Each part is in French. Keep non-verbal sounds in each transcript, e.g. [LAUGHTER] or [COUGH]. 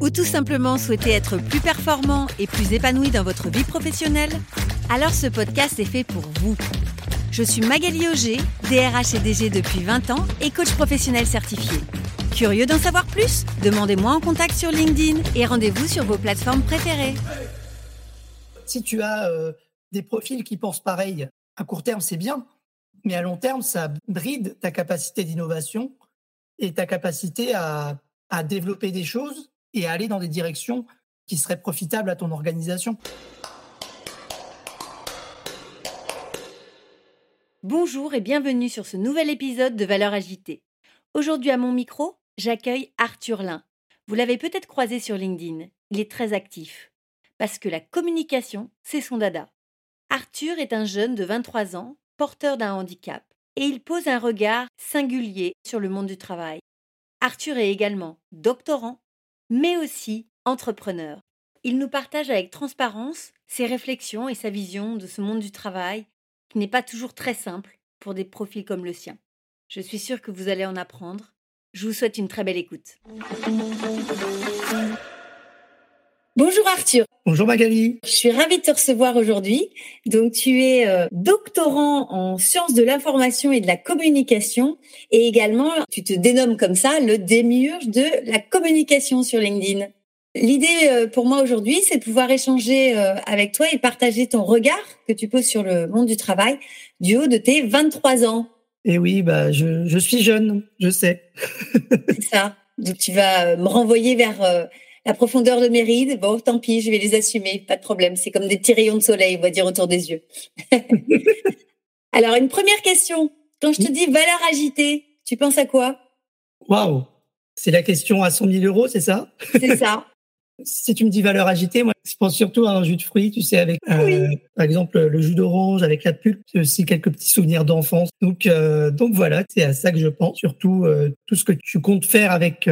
ou tout simplement souhaitez être plus performant et plus épanoui dans votre vie professionnelle Alors ce podcast est fait pour vous. Je suis Magali Auger, DRH et DG depuis 20 ans et coach professionnel certifié. Curieux d'en savoir plus? Demandez-moi en contact sur LinkedIn et rendez-vous sur vos plateformes préférées. Si tu as euh, des profils qui pensent pareil, à court terme, c'est bien, mais à long terme, ça bride ta capacité d'innovation et ta capacité à, à développer des choses et aller dans des directions qui seraient profitables à ton organisation. Bonjour et bienvenue sur ce nouvel épisode de Valeurs agitées. Aujourd'hui à mon micro, j'accueille Arthur Lin. Vous l'avez peut-être croisé sur LinkedIn. Il est très actif. Parce que la communication, c'est son dada. Arthur est un jeune de 23 ans, porteur d'un handicap, et il pose un regard singulier sur le monde du travail. Arthur est également doctorant, mais aussi entrepreneur. Il nous partage avec transparence ses réflexions et sa vision de ce monde du travail, qui n'est pas toujours très simple pour des profils comme le sien. Je suis sûre que vous allez en apprendre. Je vous souhaite une très belle écoute. Bonjour Arthur. Bonjour Magali. Je suis ravie de te recevoir aujourd'hui. Donc tu es euh, doctorant en sciences de l'information et de la communication et également tu te dénommes comme ça le démiurge de la communication sur LinkedIn. L'idée euh, pour moi aujourd'hui, c'est de pouvoir échanger euh, avec toi et partager ton regard que tu poses sur le monde du travail du haut de tes 23 ans. Et oui, bah je, je suis jeune, je sais. c'est ça. Donc tu vas me renvoyer vers la profondeur de mes rides, bon, tant pis, je vais les assumer, pas de problème. C'est comme des petits rayons de soleil, on va dire, autour des yeux. [LAUGHS] Alors, une première question. Quand je te dis valeur agitée, tu penses à quoi? Waouh C'est la question à 100 000 euros, c'est ça? C'est ça. [LAUGHS] si tu me dis valeur agitée, moi, je pense surtout à un jus de fruits, tu sais, avec, euh, par exemple, le jus d'orange avec la pulpe. C'est aussi quelques petits souvenirs d'enfance. Donc, euh, donc voilà, c'est à ça que je pense. Surtout euh, tout ce que tu comptes faire avec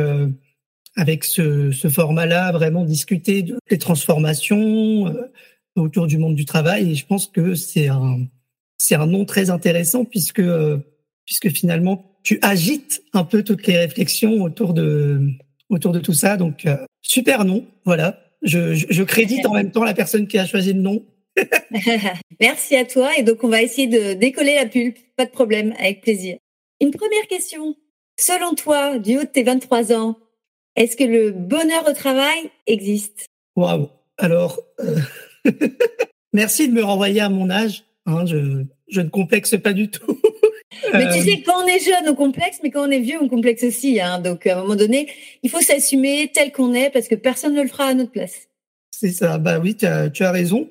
avec ce, ce format-là, vraiment discuter de, des transformations euh, autour du monde du travail. Et je pense que c'est un, c'est un nom très intéressant puisque, euh, puisque finalement, tu agites un peu toutes les réflexions autour de, autour de tout ça. Donc, euh, super nom. Voilà. Je, je, je crédite en même temps la personne qui a choisi le nom. [LAUGHS] Merci à toi. Et donc, on va essayer de décoller la pulpe. Pas de problème, avec plaisir. Une première question. Selon toi, du haut de tes 23 ans, est-ce que le bonheur au travail existe? Waouh Alors, euh... [LAUGHS] merci de me renvoyer à mon âge. Hein, je, je ne complexe pas du tout. [LAUGHS] mais tu sais, quand on est jeune, on complexe, mais quand on est vieux, on complexe aussi. Hein. Donc, à un moment donné, il faut s'assumer tel qu'on est parce que personne ne le fera à notre place. C'est ça. Bah oui, tu as, tu as raison.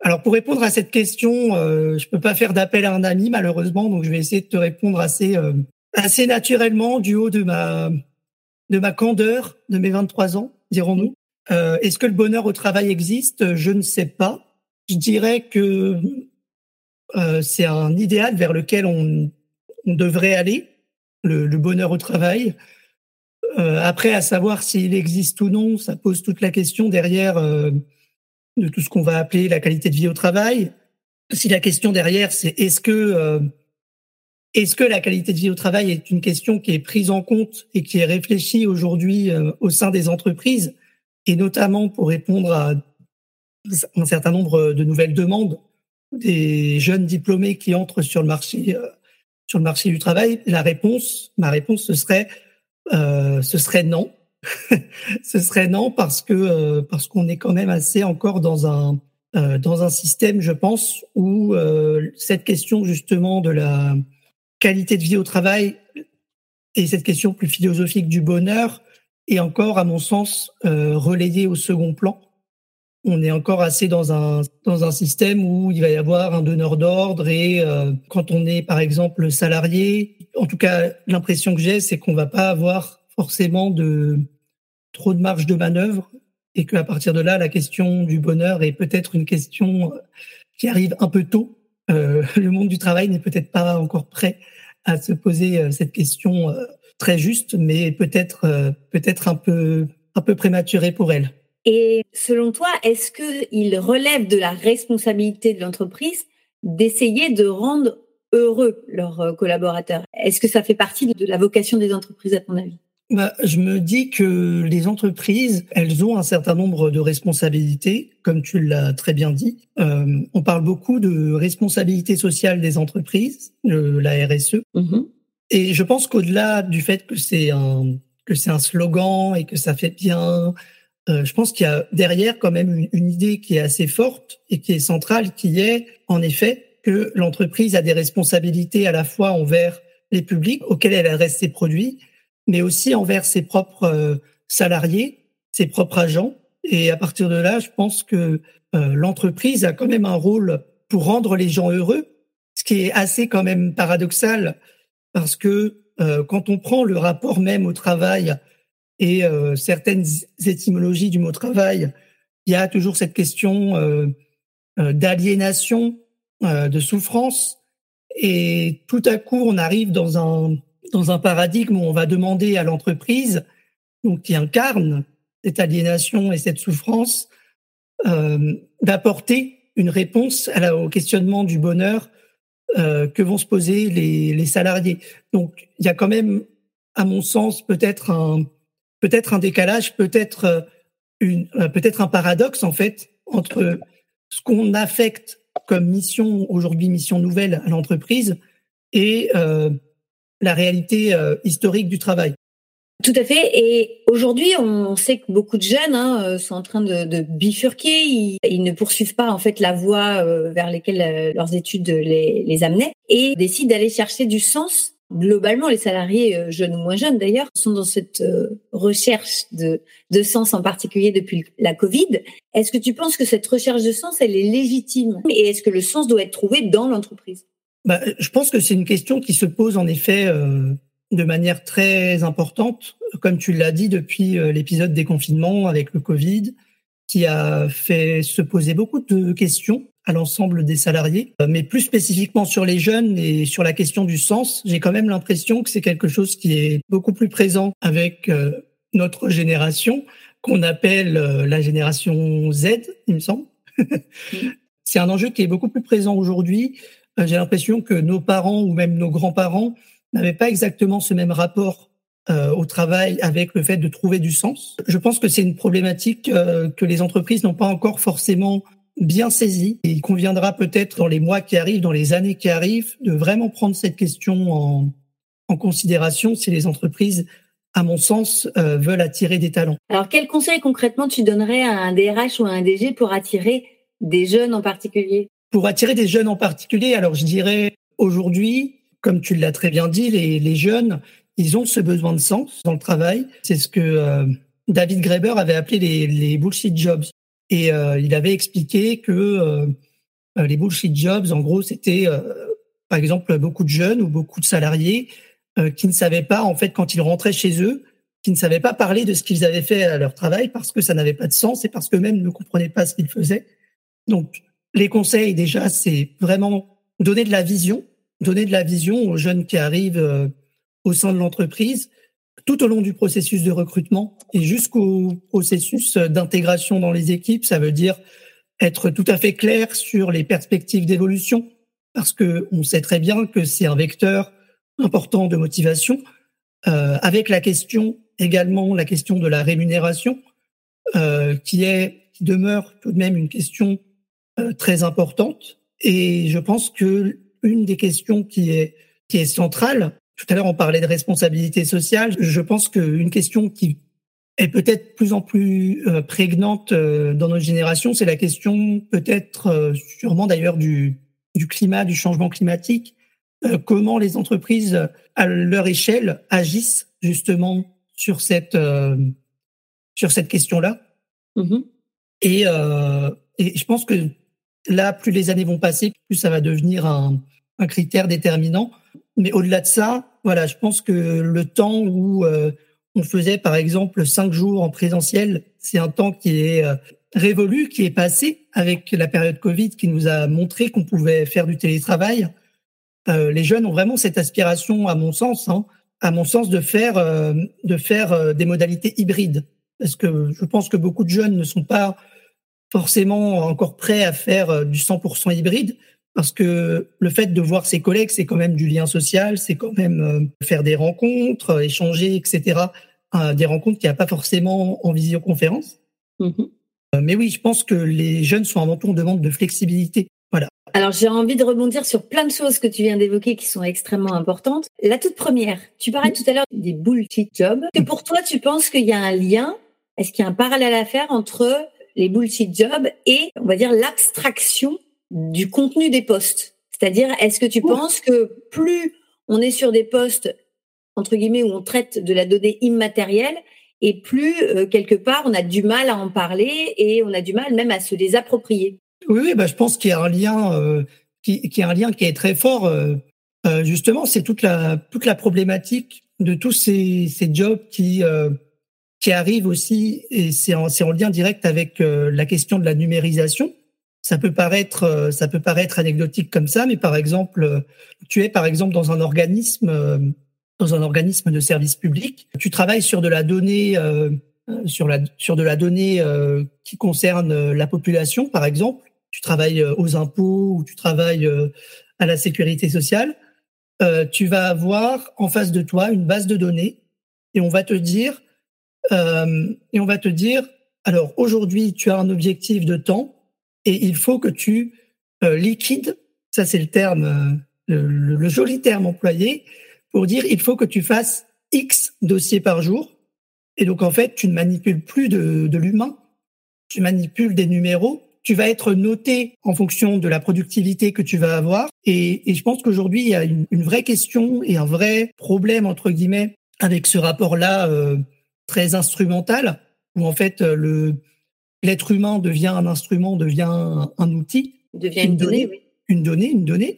Alors, pour répondre à cette question, euh, je peux pas faire d'appel à un ami, malheureusement. Donc, je vais essayer de te répondre assez, euh, assez naturellement du haut de ma, de ma candeur de mes 23 ans, dirons-nous. Euh, Est-ce que le bonheur au travail existe? Je ne sais pas. Je dirais que euh, c'est un idéal vers lequel on, on devrait aller, le, le, bonheur au travail. Euh, après, à savoir s'il existe ou non, ça pose toute la question derrière euh, de tout ce qu'on va appeler la qualité de vie au travail. Si la question derrière, c'est est-ce que euh, est-ce que la qualité de vie au travail est une question qui est prise en compte et qui est réfléchie aujourd'hui euh, au sein des entreprises et notamment pour répondre à un certain nombre de nouvelles demandes des jeunes diplômés qui entrent sur le marché euh, sur le marché du travail? La réponse, ma réponse, ce serait euh, ce serait non. [LAUGHS] ce serait non parce que parce qu'on est quand même assez encore dans un dans un système, je pense, où cette question justement de la qualité de vie au travail et cette question plus philosophique du bonheur est encore, à mon sens, euh, relayée au second plan. On est encore assez dans un dans un système où il va y avoir un donneur d'ordre et euh, quand on est par exemple salarié, en tout cas l'impression que j'ai, c'est qu'on va pas avoir forcément de trop de marge de manœuvre et qu'à partir de là, la question du bonheur est peut-être une question qui arrive un peu tôt. [LAUGHS] le monde du travail n'est peut-être pas encore prêt à se poser cette question très juste, mais peut-être peut-être un peu un peu prématuré pour elle. Et selon toi, est-ce qu'il relève de la responsabilité de l'entreprise d'essayer de rendre heureux leurs euh, collaborateurs? Est-ce que ça fait partie de la vocation des entreprises à ton avis? Bah, je me dis que les entreprises, elles ont un certain nombre de responsabilités, comme tu l'as très bien dit. Euh, on parle beaucoup de responsabilité sociale des entreprises, la RSE. Mm-hmm. Et je pense qu'au-delà du fait que c'est un que c'est un slogan et que ça fait bien, euh, je pense qu'il y a derrière quand même une, idée qui est assez forte et qui est centrale, qui est en effet que l'entreprise a des responsabilités à la fois envers les publics auxquels elle adresse ses produits, mais aussi envers ses propres euh, salariés, ses propres agents. Et à partir de là, je pense que euh, l'entreprise a quand même un rôle pour rendre les gens heureux, ce qui est assez quand même paradoxal parce que quand on prend le rapport même au travail et euh, certaines étymologies du mot travail, il y a toujours cette question euh, euh, d'aliénation, de souffrance, et tout à coup on arrive dans un dans un paradigme où on va demander à l'entreprise, donc qui incarne cette aliénation et cette souffrance, d'apporter une réponse à au questionnement du bonheur que vont se poser les, les salariés. Donc il y a quand même, à mon sens, peut-être un peut-être un décalage, peut-être euh, une, euh, peut-être un paradoxe en fait entre ce qu'on affecte comme mission aujourd'hui, mission nouvelle à l'entreprise, et euh, la réalité historique du travail. Tout à fait. Et aujourd'hui, on sait que beaucoup de jeunes hein, sont en train de, de bifurquer. Ils, ils, ne poursuivent pas en fait la voie vers laquelle leurs études les, les amenaient et décident d'aller chercher du sens globalement, les salariés, euh, jeunes ou moins jeunes d'ailleurs, sont dans cette euh, recherche de, de sens en particulier depuis la Covid. Est-ce que tu penses que cette recherche de sens, elle est légitime? Et est-ce que le sens doit être trouvé dans l'entreprise? Bah, Je pense que c'est une question qui se pose en effet euh, de manière très importante, comme tu l'as dit depuis l'épisode des confinements avec le Covid, qui a fait se poser beaucoup de questions à l'ensemble des salariés, euh, mais plus spécifiquement sur les jeunes et sur la question du sens, j'ai quand même l'impression que c'est quelque chose qui est beaucoup plus présent avec euh, notre génération, qu'on appelle euh, la génération Z, il me semble. [LAUGHS] c'est un enjeu qui est beaucoup plus présent aujourd'hui. J'ai l'impression que nos parents ou même nos grands-parents n'avaient pas exactement ce même rapport au travail avec le fait de trouver du sens. Je pense que c'est une problématique que les entreprises n'ont pas encore forcément bien saisi. Et il conviendra peut-être dans les mois qui arrivent, dans les années qui arrivent, de vraiment prendre cette question en, en considération si les entreprises, à mon sens, euh, veulent attirer des talents. Alors, quel conseil concrètement tu donnerais à un DRH ou à un DG pour attirer des jeunes en particulier? Pour attirer des jeunes en particulier, alors je dirais aujourd'hui, comme tu l'as très bien dit, les, les, jeunes, ils ont ce besoin de sens dans le travail. C'est ce que euh, David Graeber avait appelé les, les bullshit jobs. Et euh, il avait expliqué que euh, euh, les bullshit jobs, en gros, c'était par exemple beaucoup de jeunes ou beaucoup de salariés qui ne savaient pas, en fait, quand ils rentraient chez eux, qui ne savaient pas parler de ce qu'ils avaient fait à leur travail parce que ça n'avait pas de sens et parce qu'eux-mêmes ne comprenaient pas ce qu'ils faisaient. Donc, les conseils, déjà, c'est vraiment donner de la vision, donner de la vision aux jeunes qui arrivent au sein de l'entreprise, tout au long du processus de recrutement et jusqu'au processus d'intégration dans les équipes. Ça veut dire être tout à fait clair sur les perspectives d'évolution, parce que on sait très bien que c'est un vecteur important de motivation, euh, avec la question également la question de la rémunération, euh, qui est qui demeure tout de même une question euh, très importante. Et je pense que une des questions qui est qui est centrale, tout à l'heure, on parlait de responsabilité sociale. Je pense qu'une question qui est peut-être plus en plus euh, prégnante euh, dans notre génération, c'est la question peut-être euh, sûrement d'ailleurs du, du climat, du changement climatique. Comment les entreprises, à leur échelle, agissent justement sur cette sur cette question-là. Mm-hmm. Et, et je pense que là, plus les années vont passer, plus ça va devenir un, critère déterminant. Mais au-delà de ça, voilà, je pense que le temps où euh, on faisait par exemple cinq jours en présentiel C'est un temps qui est révolu, qui est passé avec la période Covid, qui nous a montré qu'on pouvait faire du télétravail. les jeunes ont vraiment cette aspiration, à mon sens, hein, à mon sens, de faire de faire des modalités hybrides, parce que je pense que beaucoup de jeunes ne sont pas forcément encore prêts à faire du 100% hybride parce que le fait de voir ses collègues, c'est quand même du lien social, c'est quand même euh, faire des rencontres, euh, échanger, etc. Euh, des rencontres qu'il n'y a pas forcément en visioconférence. Mmh mais oui, je pense que les jeunes sont avant tout en demande de flexibilité. Voilà. Alors j'ai envie de rebondir sur plein de choses que tu viens d'évoquer qui sont extrêmement importantes. La toute première, tu parlais tout à l'heure des bullshit jobs. Que pour toi, tu penses qu'il y a un lien? Est-ce qu'il y a un parallèle à faire entre les bullshit jobs et, on va dire, l'abstraction du contenu des postes. C'est-à-dire, est-ce que tu penses que plus on est sur des postes, entre guillemets, où on traite de la donnée immatérielle, et plus, euh, quelque part, on a du mal à en parler et on a du mal même à se les approprier? Oui, oui bah, je pense qu'il y a un lien, euh, qui, qui, a un lien qui est très fort. Euh, justement, c'est toute la, toute la problématique de tous ces, ces jobs qui, qui arrivent aussi, et c'est en, en lien direct avec la question de la numérisation ça peut paraître, euh, ça peut paraître anecdotique comme ça, mais par exemple, euh, tu es par exemple dans un organisme, euh, dans un organisme de service public, tu travailles sur de la donnée, sur la sur de la donnée qui concerne la population, par exemple. Tu travailles aux impôts ou tu travailles à la sécurité sociale. tu vas avoir en face de toi une base de données et on va te dire et on va te dire alors aujourd'hui tu as un objectif de temps et il faut que tu euh, liquides, ça c'est le terme, euh, le, joli terme employé, pour dire il faut que tu fasses X dossiers par jour. Et donc en fait, tu ne manipules plus de, de l'humain, tu manipules des numéros, tu vas être noté en fonction de la productivité que tu vas avoir. Et, je pense qu'aujourd'hui, il y a une, une, vraie question et un vrai problème, entre guillemets, avec ce rapport-là euh, très instrumental, où en fait, le, l'être humain devient un instrument, devient un, outil, devient une, donnée, une donnée, une donnée.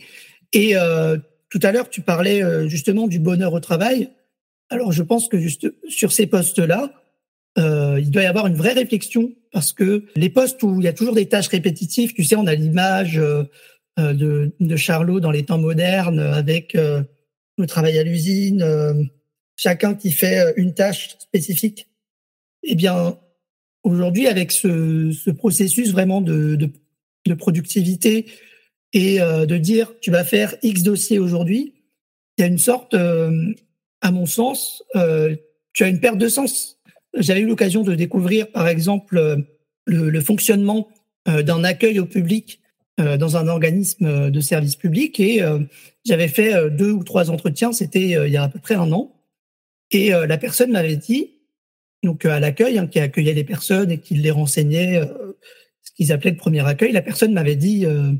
Et euh, tout à l'heure, tu parlais euh, justement du bonheur au travail. Alors, je pense que juste sur ces postes-là, euh, il doit y avoir une vraie réflexion parce que les postes où il y a toujours des tâches répétitives, tu sais, on a l'image de, de Charlot dans les temps modernes avec le travail à l'usine, chacun qui fait une tâche spécifique. Eh bien, Aujourd'hui, avec ce, ce, processus vraiment de, productivité et euh, de dire tu vas faire X dossiers aujourd'hui, il y a une sorte, euh, à mon sens, euh, tu as une perte de sens. J'avais eu l'occasion de découvrir, par exemple, le, le fonctionnement d'un accueil au public dans un organisme de service public et j'avais fait deux ou trois entretiens, c'était il y a à peu près un an. Et la personne m'avait dit, donc à l'accueil, hein, qui accueillait les personnes et qui les renseignait, euh, ce qu'ils appelaient le premier accueil, la personne m'avait dit, euh,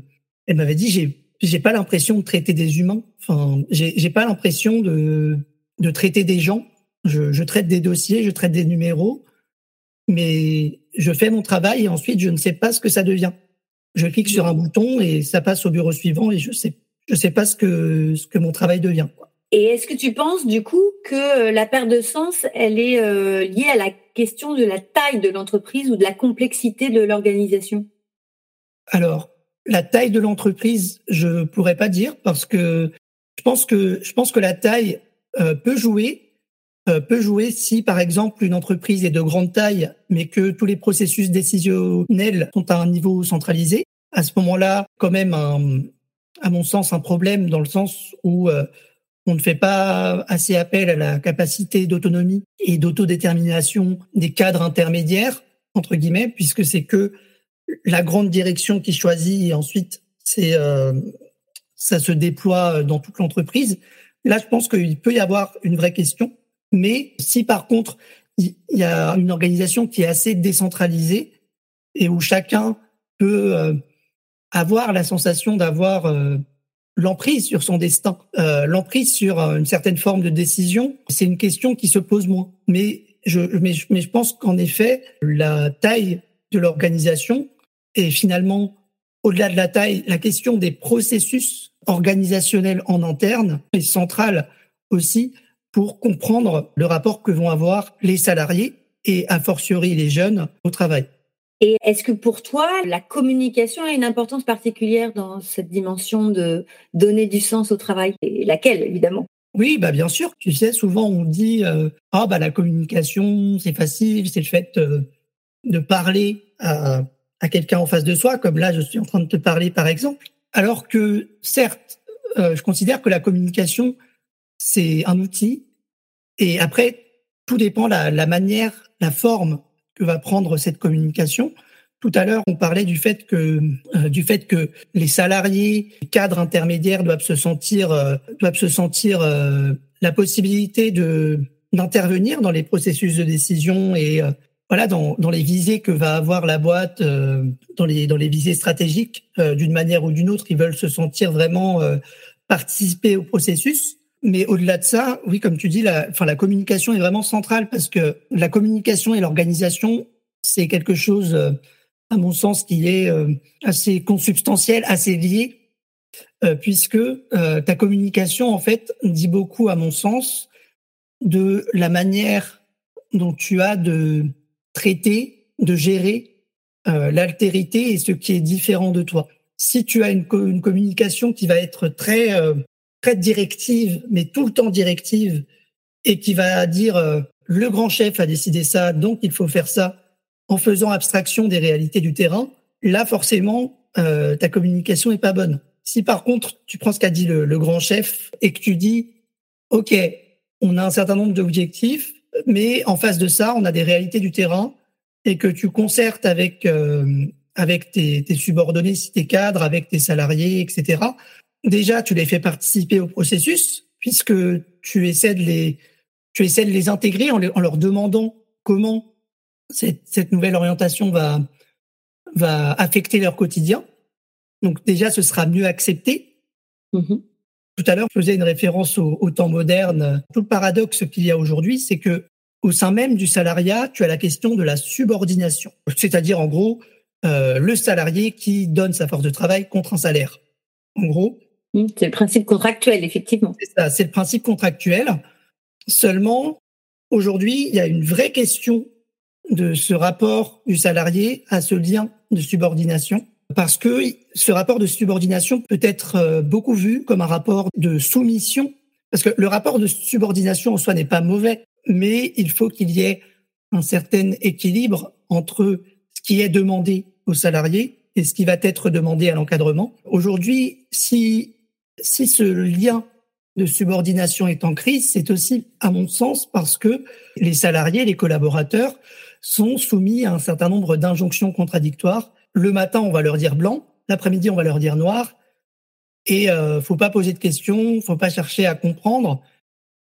elle m'avait dit, j'ai j'ai pas l'impression de traiter des humains. Enfin, j'ai pas l'impression de de traiter des gens. Je, je traite des dossiers, je traite des numéros, mais je fais mon travail et ensuite je ne sais pas ce que ça devient. Je clique sur un bouton et ça passe au bureau suivant et je sais je sais pas ce que ce que mon travail devient. Et est-ce que tu penses du coup que euh, la perte de sens, elle est euh, liée à la question de la taille de l'entreprise ou de la complexité de l'organisation? Alors, la taille de l'entreprise, je pourrais pas dire parce que je pense que je pense que la taille euh, peut jouer peut jouer si par exemple une entreprise est de grande taille mais que tous les processus décisionnels sont à un niveau centralisé. À ce moment-là, quand même un, à mon sens un problème dans le sens où on ne fait pas assez appel à la capacité d'autonomie et d'autodétermination des cadres intermédiaires, entre guillemets, puisque c'est que la grande direction qui choisit et ensuite c'est euh, ça se déploie dans toute l'entreprise. Là, je pense qu'il peut y avoir une vraie question. Mais si par contre, il y a une organisation qui est assez décentralisée et où chacun peut euh, avoir la sensation d'avoir euh, l'emprise sur son destin, euh, l'emprise sur euh, une certaine forme de décision, c'est une question qui se pose moins. Mais je, mais, mais je pense qu'en effet, la taille de l'organisation et finalement, au-delà de la taille, la question des processus organisationnels en interne est centrale aussi pour comprendre le rapport que vont avoir les salariés et a fortiori les jeunes au travail. Et est-ce que pour toi, la communication a une importance particulière dans cette dimension de donner du sens au travail? Et laquelle, évidemment? Oui, bah bien sûr. Tu sais, souvent on dit euh, ah bah la communication c'est facile, c'est le fait euh, de parler à, quelqu'un en face de soi, comme là je suis en train de te parler par exemple. Alors que certes, euh, je considère que la communication c'est un outil, et après tout dépend la, la manière, la forme que va prendre cette communication. Tout à l'heure, on parlait du fait que euh, du fait que les salariés, les cadres intermédiaires doivent se sentir euh, doivent se sentir euh, la possibilité de d'intervenir dans les processus de décision et voilà dans, dans les visées que va avoir la boîte dans les dans les visées stratégiques d'une manière ou d'une autre, ils veulent se sentir vraiment participer au processus. Mais au-delà de ça, oui, comme tu dis, la, enfin, la communication est vraiment centrale parce que la communication et l'organisation, c'est quelque chose, euh, à mon sens, qui est euh, assez consubstantiel, assez lié, euh, puisque ta communication, en fait, dit beaucoup, à mon sens, de la manière dont tu as de traiter, de gérer l'altérité et ce qui est différent de toi. Si tu as une, une communication qui va être très très directive, mais tout le temps directive, et qui va dire euh, le grand chef a décidé ça, donc il faut faire ça, en faisant abstraction des réalités du terrain, là forcément euh, ta communication est pas bonne. Si par contre tu prends ce qu'a dit le, grand chef et que tu dis ok, on a un certain nombre d'objectifs, mais en face de ça on a des réalités du terrain et que tu concertes avec euh, avec tes, tes subordonnés, si tes cadres, avec tes salariés, etc déjà, tu les fais participer au processus puisque tu essaies de les, tu essaies de les intégrer en, leur demandant comment cette, cette, nouvelle orientation va, va affecter leur quotidien. Donc déjà, ce sera mieux accepté. Mm-hmm. Tout à l'heure, je faisais une référence au, au temps moderne. Tout le paradoxe qu'il y a aujourd'hui, c'est que au sein même du salariat, tu as la question de la subordination, c'est-à-dire en gros euh, le salarié qui donne sa force de travail contre un salaire. En gros, c'est le principe contractuel, effectivement. C'est ça, c'est le principe contractuel. Seulement, aujourd'hui, il y a une vraie question de ce rapport du salarié à ce lien de subordination, parce que ce rapport de subordination peut être euh, beaucoup vu comme un rapport de soumission, parce que le rapport de subordination en soi n'est pas mauvais, mais il faut qu'il y ait un certain équilibre entre ce qui est demandé au salarié et ce qui va être demandé à l'encadrement. Aujourd'hui, si si ce lien de subordination est en crise, c'est aussi, à mon sens, parce que les salariés, les collaborateurs sont soumis à un certain nombre d'injonctions contradictoires. Le matin, on va leur dire blanc, l'après-midi, on va leur dire noir, et euh, faut pas poser de questions, faut pas chercher à comprendre.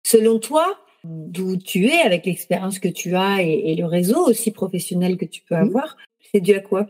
Selon toi, d'où tu es, avec l'expérience que tu as et, le réseau aussi professionnel que tu peux mmh. avoir, c'est dû à quoi?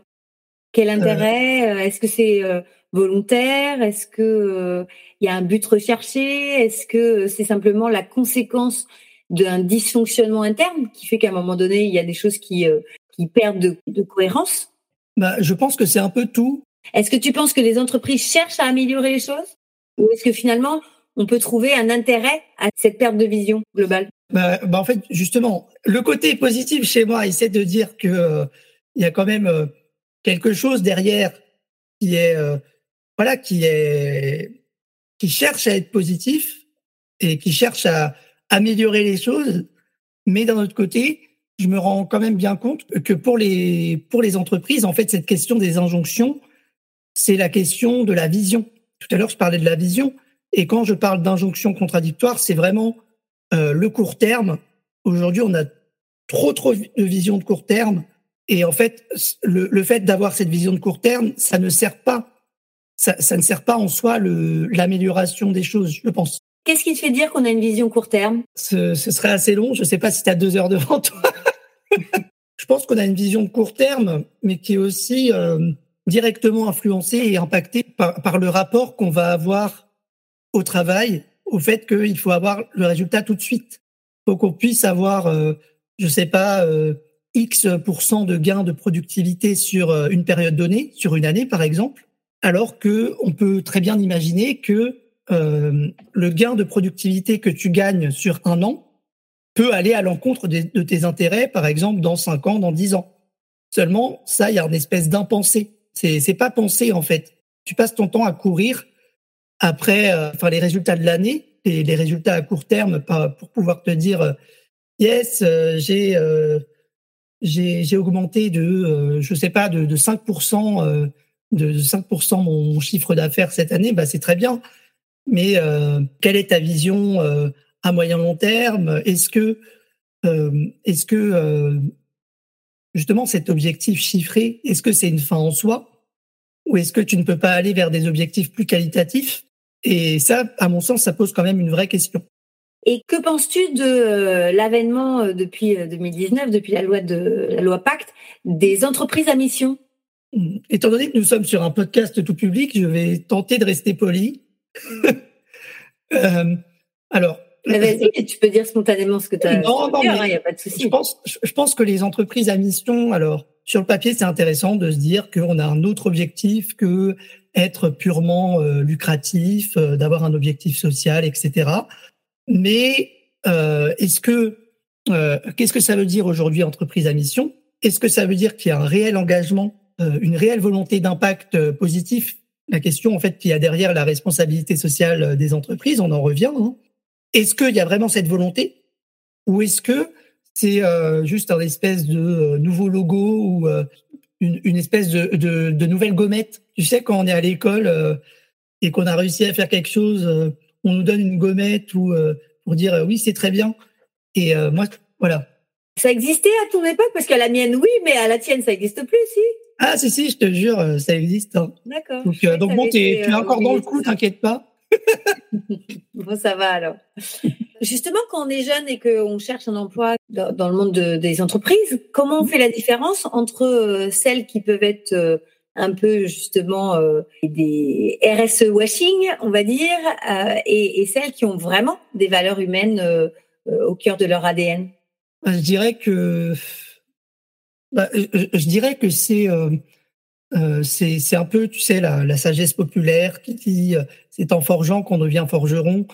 Quel euh, intérêt? Euh, Est-ce que c'est euh, volontaire? Est-ce que euh, il y a un but recherché? Est-ce que c'est simplement la conséquence d'un dysfonctionnement interne qui fait qu'à un moment donné, il y a des choses qui, euh, qui perdent de, de cohérence? Bah, Je pense que c'est un peu tout. Est-ce que tu penses que les entreprises cherchent à améliorer les choses? Ou est-ce que finalement, on peut trouver un intérêt à cette perte de vision globale? Bah, bah En fait, justement, le côté positif chez moi, c'est de dire que euh, il y a quand même quelque chose derrière qui est voilà, qui est, qui cherche à être positif et qui cherche à améliorer les choses. Mais d'un autre côté, je me rends quand même bien compte que pour les, pour les entreprises, en fait, cette question des injonctions, c'est la question de la vision. Tout à l'heure, je parlais de la vision. Et quand je parle d'injonctions contradictoires, c'est vraiment euh, le court terme. Aujourd'hui, on a trop, trop de vision de court terme. Et en fait, le, le fait d'avoir cette vision de court terme, ça ne sert pas ça, ne sert pas en soi l'amélioration des choses, je pense. Qu'est-ce qui te fait dire qu'on a une vision court terme? Ce, serait assez long. Je ne sais pas si tu as deux heures devant toi. [LAUGHS] je pense qu'on a une vision court terme, mais qui est aussi euh, directement influencée et impactée par, le rapport qu'on va avoir au travail, au fait qu'il faut avoir le résultat tout de suite. Il faut qu'on puisse avoir, euh, je sais pas, euh, X de gains de productivité sur euh, une période donnée, sur une année par exemple alors que on peut très bien imaginer que euh, le gain de productivité que tu gagnes sur un an peut aller à l'encontre de, tes intérêts, par exemple, dans 5 ans, dans 10 ans. Seulement, ça, il y a une espèce d'impensé. C'est, c'est pas pensé, en fait. Tu passes ton temps à courir après, euh, les résultats de l'année, et les résultats à court terme, pour pouvoir te dire, euh, yes, j'ai, j'ai, j'ai augmenté de, je sais pas, de, de 5%, de 5% mon chiffre d'affaires cette année, bah, c'est très bien. Mais quelle est ta vision à moyen long terme? Est-ce que, est-ce que justement cet objectif chiffré, est-ce que c'est une fin en soi? Ou est-ce que tu ne peux pas aller vers des objectifs plus qualitatifs? Et ça, à mon sens, ça pose quand même une vraie question. Et que penses-tu de euh, l'avènement euh, depuis 2019, euh, depuis la loi de la loi Pacte, des entreprises à mission? Étant donné que nous sommes sur un podcast tout public, je vais tenter de rester poli. [LAUGHS] alors, Vas-y, tu peux dire spontanément ce que tu as. Non, non, il n'y a pas de souci. Je pense, je pense que les entreprises à mission, alors, sur le papier, c'est intéressant de se dire qu'on a un autre objectif que être purement euh, lucratif, euh, d'avoir un objectif social, etc. Mais euh, est-ce que qu'est-ce que ça veut dire aujourd'hui entreprise à mission? Est-ce que ça veut dire qu'il y a un réel engagement, une réelle volonté d'impact positif La question en fait qu'il y a derrière la responsabilité sociale des entreprises, on en revient. Hein. Est-ce qu'il y a vraiment cette volonté? Ou est-ce que c'est juste un espèce de nouveau logo ou une, espèce de, de, nouvelle gommette? Tu sais, quand on est à l'école euh, et qu'on a réussi à faire quelque chose, euh, on nous donne une gommette ou euh, pour dire oui, c'est très bien. Et moi, voilà. Ça existait à ton époque? Parce qu'à la mienne, oui, mais à la tienne, ça n'existe plus, si. Ah, si, si, je te jure, ça existe. Hein. D'accord. Donc, donc bon, tu es encore dans le coup, t'inquiète pas. [LAUGHS] [LAUGHS] bon, ça va alors. Justement, quand on est jeune et qu'on cherche un emploi dans, le monde des entreprises, comment on fait la différence entre euh, celles qui peuvent être euh, un peu justement euh, des RSE washing, on va dire, et, celles qui ont vraiment des valeurs humaines au cœur de leur ADN bah, Je dirais que bah, je, dirais que c'est c'est un peu, tu sais, la, la sagesse populaire qui dit c'est en forgeant qu'on devient forgeron.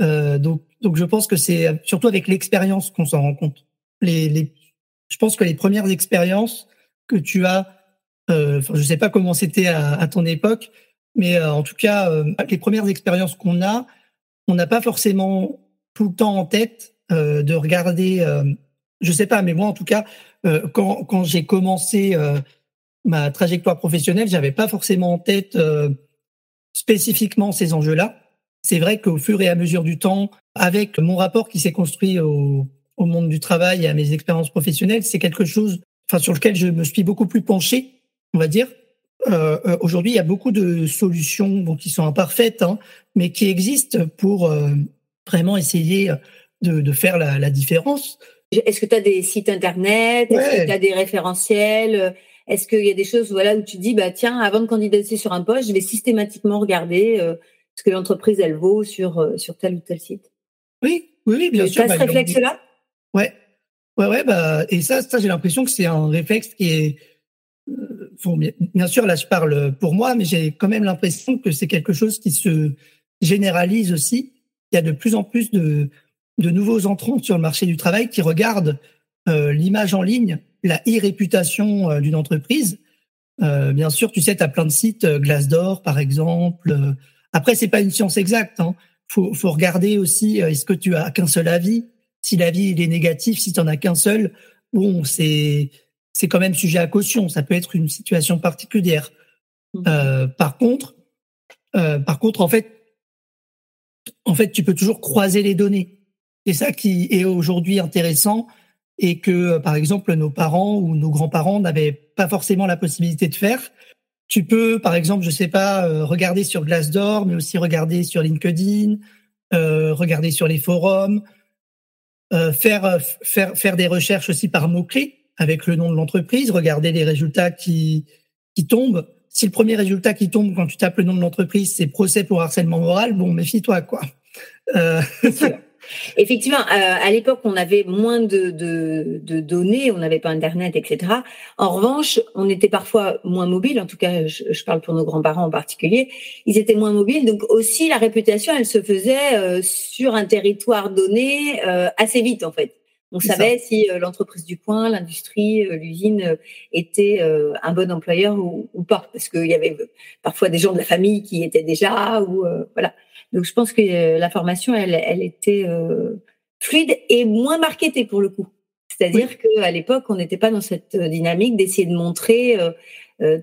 Euh, donc, donc je pense que c'est surtout avec l'expérience qu'on s'en rend compte. Les, les, je pense que les premières expériences que tu as, euh, je sais pas comment c'était à, à, ton époque, mais euh, en tout cas, euh, les premières expériences qu'on a, on n'a pas forcément tout le temps en tête euh, de regarder. Je sais pas, mais moi en tout cas, quand, quand j'ai commencé ma trajectoire professionnelle, j'avais pas forcément en tête spécifiquement ces enjeux-là. C'est vrai qu'au fur et à mesure du temps, avec mon rapport qui s'est construit au, au, monde du travail et à mes expériences professionnelles, c'est quelque chose enfin, sur lequel je me suis beaucoup plus penché, on va dire. Euh, euh Aujourd'hui, il y a beaucoup de solutions bon, qui sont imparfaites, hein, mais qui existent pour euh, vraiment essayer de, de faire la, la différence. Est-ce que tu as des sites internet? Est-ce que tu as des référentiels? Est-ce qu'il y a des choses voilà, où tu dis, bah, tiens, avant de candidater sur un poste, je vais systématiquement regarder euh, ce que l'entreprise elle vaut sur euh, sur tel ou tel site? Oui, oui, oui bien sûr. Tu as ce réflexe-là? Ouais, ouais, ouais. Bah, et ça, ça j'ai l'impression que c'est un réflexe qui est euh, bien sûr, là, je parle pour moi, mais j'ai quand même l'impression que c'est quelque chose qui se généralise aussi. Il y a de plus en plus de, de nouveaux entrants sur le marché du travail qui regardent euh, l'image en ligne, la e-réputation euh, d'une entreprise. Euh, bien sûr, tu sais, tu as plein de sites, Glassdoor par exemple, après, c'est pas une science exacte. Hein. Faut, faut regarder aussi, euh, est-ce que tu as qu'un seul avis? Si l'avis il est négatif, si tu en as qu'un seul, bon, c'est c'est quand même sujet à caution. Ça peut être une situation particulière. Mmh. Euh, par contre, euh, par contre, en fait, en fait, tu peux toujours croiser les données. C'est ça qui est aujourd'hui intéressant et que, par exemple, nos parents ou nos grands-parents n'avaient pas forcément la possibilité de faire tu peux, par exemple, je sais pas, euh, regarder sur Glassdoor, mais aussi regarder sur LinkedIn, euh, regarder sur les forums, euh, faire euh, faire faire des recherches aussi par mots clés avec le nom de l'entreprise, regarder les résultats qui qui tombent. Si le premier résultat qui tombe quand tu tapes le nom de l'entreprise, c'est procès pour harcèlement moral, bon, méfie-toi quoi. Euh, [LAUGHS] Effectivement, euh, à l'époque, on avait moins de, de, de données, on n'avait pas Internet, etc. En revanche, on était parfois moins mobile. En tout cas, je, je parle pour nos grands-parents en particulier. Ils étaient moins mobiles, donc aussi la réputation, elle se faisait euh, sur un territoire donné euh, assez vite, en fait. On savait si l'entreprise du coin, l'industrie, l'usine était un bon employeur ou, pas, parce qu'il y avait parfois des gens de la famille qui étaient déjà ou voilà. Donc je pense que la formation, elle, elle était fluide et moins marketée pour le coup. C'est-à-dire qu'à l'époque, on n'était pas dans cette dynamique d'essayer de montrer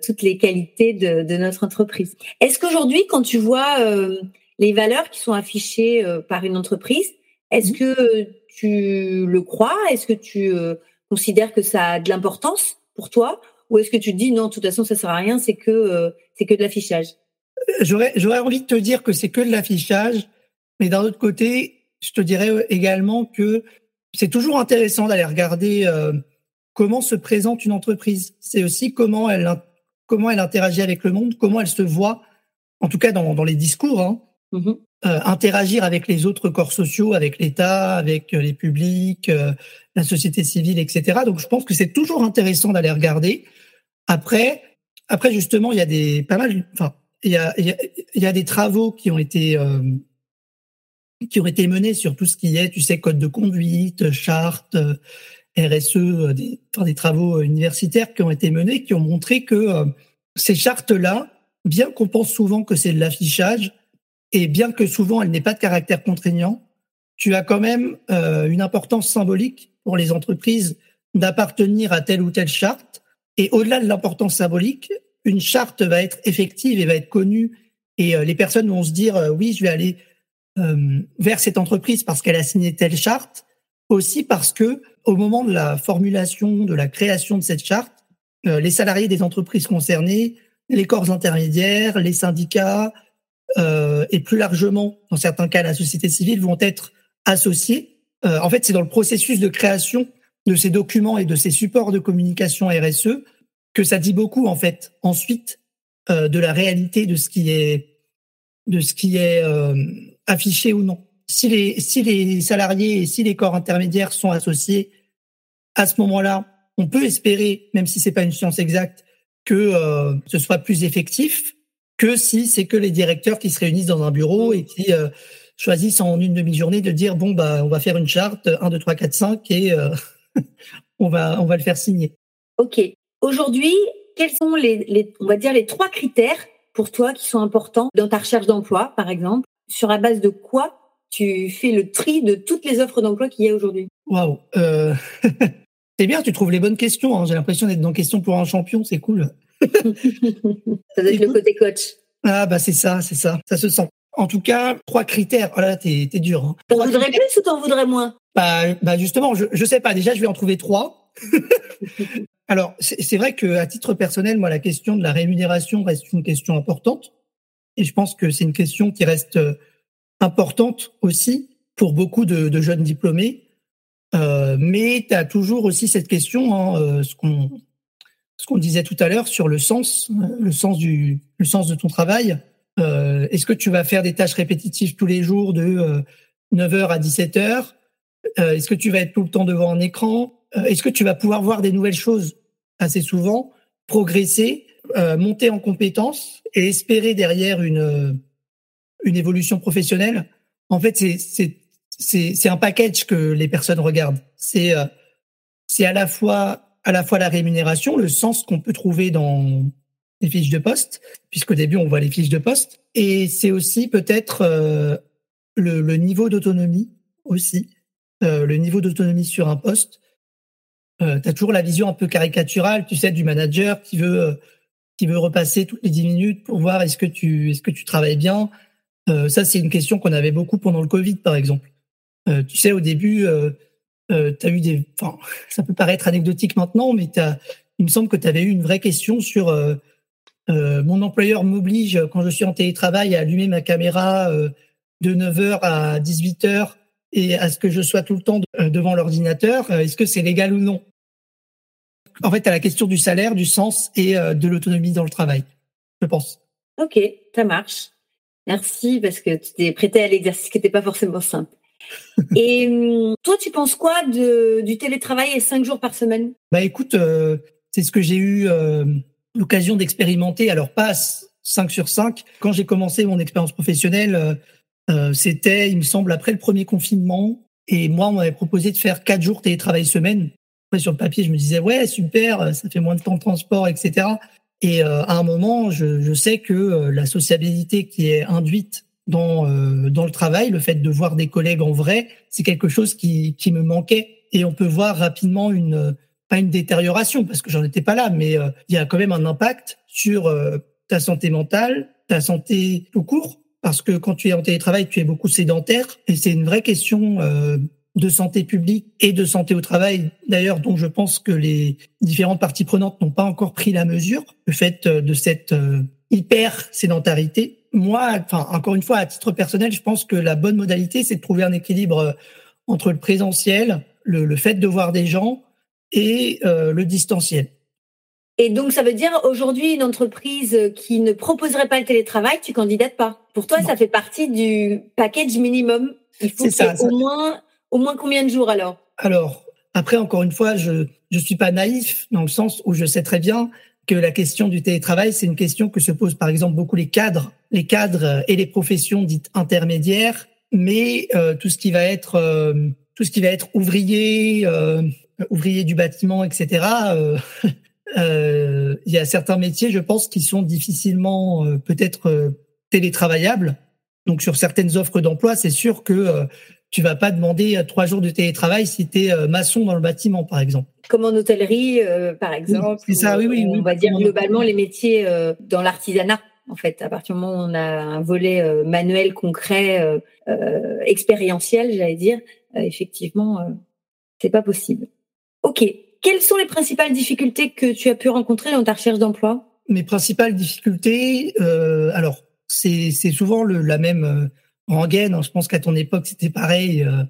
toutes les qualités de, de notre entreprise. Est-ce qu'aujourd'hui, quand tu vois les valeurs qui sont affichées par une entreprise, est-ce mmh. que tu le crois? Est-ce que tu euh, considères que ça a de l'importance pour toi? Ou est-ce que tu te dis non, de toute façon, ça sert à rien, c'est que euh, c'est que de l'affichage? J'aurais j'aurais envie de te dire que c'est que de l'affichage, mais d'un autre côté, je te dirais également que c'est toujours intéressant d'aller regarder euh, comment se présente une entreprise. C'est aussi comment elle comment elle interagit avec le monde, comment elle se voit, en tout cas dans, dans les discours. Hein. Mmh euh, interagir avec les autres corps sociaux, avec l'État, avec euh, les publics, euh, la société civile, etc. Donc, je pense que c'est toujours intéressant d'aller regarder. Après, après justement, il y a des pas mal, enfin, il y a, des travaux qui ont été qui ont menés sur tout ce qui est, tu sais, code de conduite, charte, RSE, des, des travaux universitaires qui ont été menés, qui ont montré que ces chartes-là, bien qu'on pense souvent que c'est de l'affichage, et bien que souvent elle n'ait pas de caractère contraignant, tu as quand même euh, une importance symbolique pour les entreprises d'appartenir à telle ou telle charte. Et au-delà de l'importance symbolique, une charte va être effective et va être connue. Et euh, les personnes vont se dire, euh, oui, je vais aller vers cette entreprise parce qu'elle a signé telle charte. Aussi parce que au moment de la formulation, de la création de cette charte, les salariés des entreprises concernées, les corps intermédiaires, les syndicats, euh, et plus largement, dans certains cas, la société civile vont être associés. Euh, en fait, c'est dans le processus de création de ces documents et de ces supports de communication RSE que ça dit beaucoup, en fait, ensuite, euh, de la réalité de ce qui est, de ce qui est euh, affiché ou non. Si les, si les salariés et si les corps intermédiaires sont associés, à ce moment-là, on peut espérer, même si c'est pas une science exacte, que euh, ce soit plus effectif que si c'est que les directeurs qui se réunissent dans un bureau et qui euh, choisissent en une demi-journée de dire bon bah on va faire une charte 1 2 3 4 5 et euh, [LAUGHS] on va on va le faire signer. OK. Aujourd'hui, quels sont les, les on va dire les trois critères pour toi qui sont importants dans ta recherche d'emploi par exemple? Sur la base de quoi tu fais le tri de toutes les offres d'emploi qu'il y a aujourd'hui? Waouh euh... [LAUGHS] C'est bien, tu trouves les bonnes questions. Hein. J'ai l'impression d'être dans Question pour un champion, c'est cool [LAUGHS] ça doit être le côté coach. Ah bah c'est ça, c'est ça, ça se sent. En tout cas, trois critères. Oh là, t'es es dur. Hein. T'en voudrais plus ou t'en voudrais moins? Bah, bah justement, je, je sais pas. Déjà, je vais en trouver trois. [LAUGHS] Alors, c'est vrai que à titre personnel, moi, la question de la rémunération reste une question importante, et je pense que c'est une question qui reste euh, importante aussi pour beaucoup de, jeunes diplômés. Euh, mais tu as toujours aussi cette question, hein, euh, ce qu'on ce qu'on disait tout à l'heure sur le sens, le sens du, le sens de ton travail. Est-ce que tu vas faire des tâches répétitives tous les jours de 9h euh, à 17h euh, Est-ce que tu vas être tout le temps devant un écran? Est-ce que tu vas pouvoir voir des nouvelles choses assez souvent, progresser, monter en compétences et espérer derrière une, une évolution professionnelle? En fait, c'est un package que les personnes regardent. C'est c'est à la fois à la fois la rémunération, le sens qu'on peut trouver dans les fiches de poste, puisqu'au début on voit les fiches de poste, et c'est aussi peut-être euh, le, le, niveau d'autonomie aussi, euh, le niveau d'autonomie sur un poste. Euh, tu toujours la vision un peu caricaturale, tu sais, du manager qui veut euh, qui veut repasser toutes les dix minutes pour voir est-ce que tu est-ce que tu travailles bien. Euh, ça c'est une question qu'on avait beaucoup pendant le Covid par exemple. tu sais, au début euh, tu as eu des. Enfin, [LAUGHS] ça peut paraître anecdotique maintenant, mais as, il me semble que tu avais eu une vraie question sur euh, euh, mon employeur m'oblige, quand je suis en télétravail, à allumer ma caméra euh, de 9h à 18h et à ce que je sois tout le temps euh, devant l'ordinateur. Est-ce que c'est légal ou non? En fait, as la question du salaire, du sens et de l'autonomie dans le travail, je pense. Ok, ça marche. Merci parce que tu t'es prêté à l'exercice qui n'était pas forcément simple. [LAUGHS] Et hum, toi, tu penses quoi de, du télétravail et cinq jours par semaine? Bah écoute, euh, c'est ce que j'ai eu euh, l'occasion d'expérimenter. Alors pas 5 sur 5. Quand j'ai commencé mon expérience professionnelle, euh, c'était, il me semble, après le premier confinement. Et moi, on m'avait proposé de faire quatre jours télétravail semaine. Après, sur le papier, je me disais, ouais, super, ça fait moins de temps de transport, etc. Et euh, à un moment, je, je sais que euh, la sociabilité qui est induite dans, euh, dans le travail, le fait de voir des collègues en vrai, c'est quelque chose qui, qui me manquait. Et on peut voir rapidement une, pas une détérioration, parce que j'en étais pas là, mais il y a quand même un impact sur ta santé mentale, ta santé tout court, parce que quand tu es en télétravail, tu es beaucoup sédentaire, et c'est une vraie question de santé publique et de santé au travail, d'ailleurs, dont je pense que les différentes parties prenantes n'ont pas encore pris la mesure, le fait euh, de cette euh, hyper sédentarité. Moi, enfin, encore une fois, à titre personnel, je pense que la bonne modalité, c'est de trouver un équilibre euh, entre le présentiel, le, fait de voir des gens et le distanciel. Et donc, ça veut dire aujourd'hui, une entreprise qui ne proposerait pas le télétravail, tu candidates pas. Pour toi, ça fait partie du package minimum. Il faut que au moins au moins combien de jours alors? Alors, après, encore une fois, je ne suis pas naïf dans le sens où je sais très bien que la question du télétravail, c'est une question que se posent par exemple beaucoup les cadres, les cadres et les professions dites intermédiaires, mais euh, tout ce qui va être euh, tout ce qui va être ouvrier, euh, ouvrier du bâtiment, etc. Il y a certains métiers, je pense, qui sont difficilement peut-être télétravaillables. Donc sur certaines offres d'emploi, c'est sûr que tu vas pas demander euh, trois jours de télétravail si tu es euh, maçon dans le bâtiment, par exemple. Comme en hôtellerie, euh, par exemple. c'est ça, oui, oui. On va dire globalement les métiers dans l'artisanat. En fait, à partir du moment où on a un volet manuel, concret, expérientiel, j'allais dire, effectivement, c'est pas possible. Ok. Quelles sont les principales difficultés que tu as pu rencontrer dans ta recherche d'emploi? Mes principales difficultés, alors c'est souvent le, la même rengaine. Hein, je pense qu'à ton époque, c'était pareil. Euh,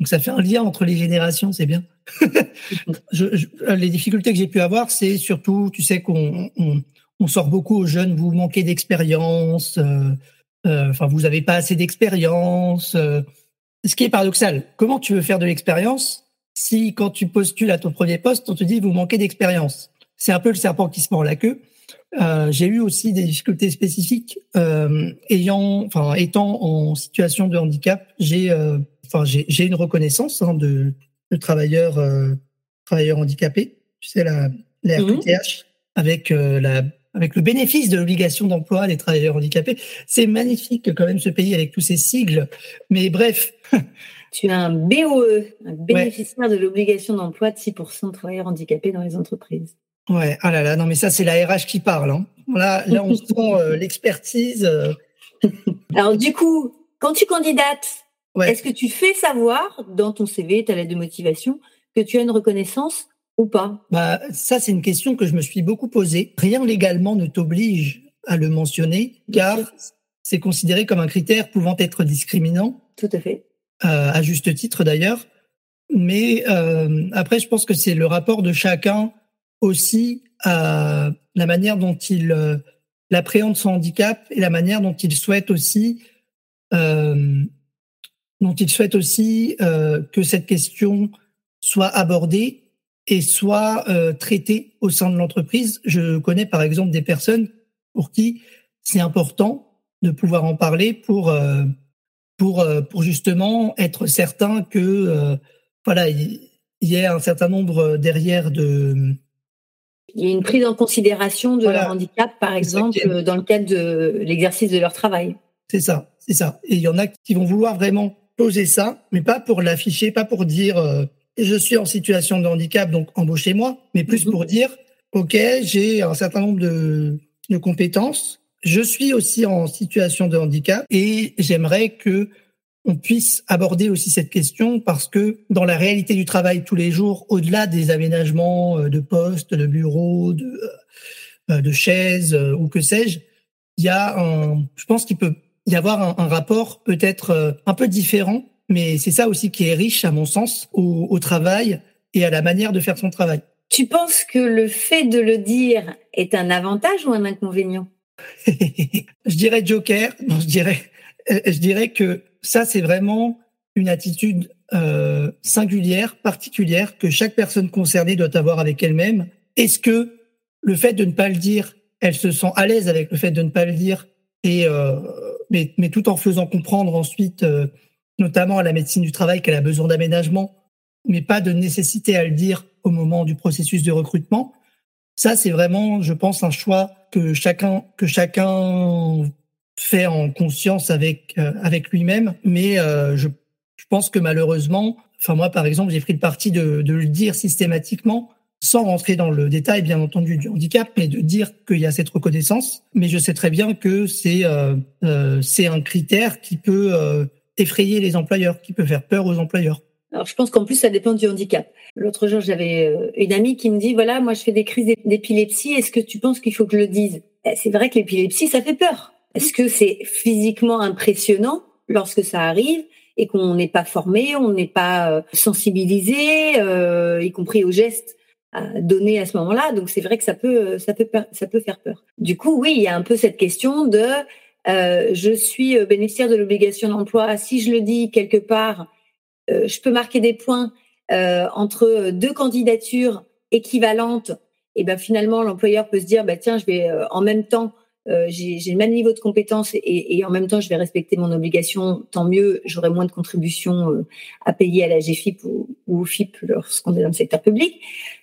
donc ça fait un lien entre les générations, c'est bien. [LAUGHS] je, les difficultés que j'ai pu avoir, c'est surtout, tu sais qu'on on, on, sort beaucoup aux jeunes, vous manquez d'expérience, euh, euh, enfin vous avez pas assez d'expérience. ce qui est paradoxal, comment tu veux faire de l'expérience si quand tu postules à ton premier poste, on te dit vous manquez d'expérience C'est un peu le serpent qui se mord la queue. Euh, j'ai eu aussi des difficultés spécifiques euh, ayant, enfin étant en situation de handicap. J'ai, euh, enfin j'ai une reconnaissance hein, de, de travailleur euh, travailleur handicapé. Tu sais la, la. RQTH avec la avec le bénéfice de l'obligation d'emploi des travailleurs handicapés. C'est magnifique quand même ce pays avec tous ces sigles. Mais bref. [LAUGHS] Tu as un BOE, un bénéficiaire de l'obligation d'emploi de 6% de travailleurs handicapés dans les entreprises. Ouais, ah là là, non mais ça c'est la RH qui parle. Hein. Là, là on [LAUGHS] sent euh, l'expertise. Euh. Alors du coup, quand tu candidates, est-ce que tu fais savoir dans ton CV, ta lettre de motivation, que tu as une reconnaissance ou pas Bah ça c'est une question que je me suis beaucoup posée. Rien légalement ne t'oblige à le mentionner, car c'est considéré comme un critère pouvant être discriminant. Tout à fait. Euh, à juste titre d'ailleurs. Mais euh, après, je pense que c'est le rapport de chacun aussi à la manière dont il euh, appréhende son handicap et la manière dont il souhaite aussi euh, dont il souhaite aussi euh, que cette question soit abordée et soit euh, traitée au sein de l'entreprise. Je connais par exemple des personnes pour qui c'est important de pouvoir en parler pour euh, pour pour justement être certain que voilà il y ait un certain nombre derrière de il y a une prise en considération de leur handicap, par exemple, dans le cadre de l'exercice de leur travail. C'est ça, c'est ça. Et il y en a qui vont vouloir vraiment poser ça, mais pas pour l'afficher, pas pour dire euh, je suis en situation de handicap, donc embauchez-moi, mais plus mhm. pour dire ok, j'ai un certain nombre de, de compétences, je suis aussi en situation de handicap et j'aimerais que on puisse aborder aussi cette question parce que dans la réalité du travail tous les jours, au-delà des aménagements euh, de postes, de bureaux, de, euh, de chaises euh, ou que sais-je, il y a un, je pense qu'il peut y avoir un, rapport peut-être un peu différent, mais c'est ça aussi qui est riche à mon sens au, au travail et à la manière de faire son travail. Tu penses que le fait de le dire est un avantage ou un inconvénient? [LAUGHS] Je dirais joker. Non, je dirais, je dirais que ça, c'est vraiment une attitude euh, singulière, particulière, que chaque personne concernée doit avoir avec elle-même. Est-ce que le fait de ne pas le dire, elle se sent à l'aise avec le fait de ne pas le dire, et euh, mais, mais tout en faisant comprendre ensuite euh, notamment à la médecine du travail qu'elle a besoin d'aménagement, mais pas de nécessité à le dire au moment du processus de recrutement. Ça, c'est vraiment, je pense, un choix que chacun que chacun fait en conscience avec euh, avec lui-même. Mais euh, je, je pense que malheureusement, enfin moi par exemple, j'ai pris le parti de, de le dire systématiquement sans rentrer dans le détail, bien entendu, du handicap, mais de dire qu'il y a cette reconnaissance. Mais je sais très bien que c'est euh, euh, c'est un critère qui peut euh, effrayer les employeurs, qui peut faire peur aux employeurs. Alors, je pense qu'en plus, ça dépend du handicap. L'autre jour, j'avais euh, une amie qui me dit, voilà, moi, je fais des crises d'épilepsie. Est-ce que tu penses qu'il faut que je le dise? Eh, C'est vrai que l'épilepsie, ça fait peur. Est-ce que c'est physiquement impressionnant lorsque ça arrive et qu'on n'est pas formé, on n'est pas euh, sensibilisé, euh, y compris aux gestes donner à ce moment-là? Donc c'est vrai que ça peut ça peut ça peut faire peur. Du coup, oui, il y a un peu cette question de euh, je suis euh, bénéficiaire de l'obligation d'emploi. Si je le dis quelque part, euh, je peux marquer des points euh, entre deux candidatures équivalentes. Et ben finalement, l'employeur peut se dire, bah tiens, je vais en même temps euh, j'ai le même niveau de compétences et, et, en même temps je vais respecter mon obligation, tant mieux, j'aurai moins de contributions euh, à payer à la GFIP ou, ou au FIP lorsqu'on est dans le secteur public.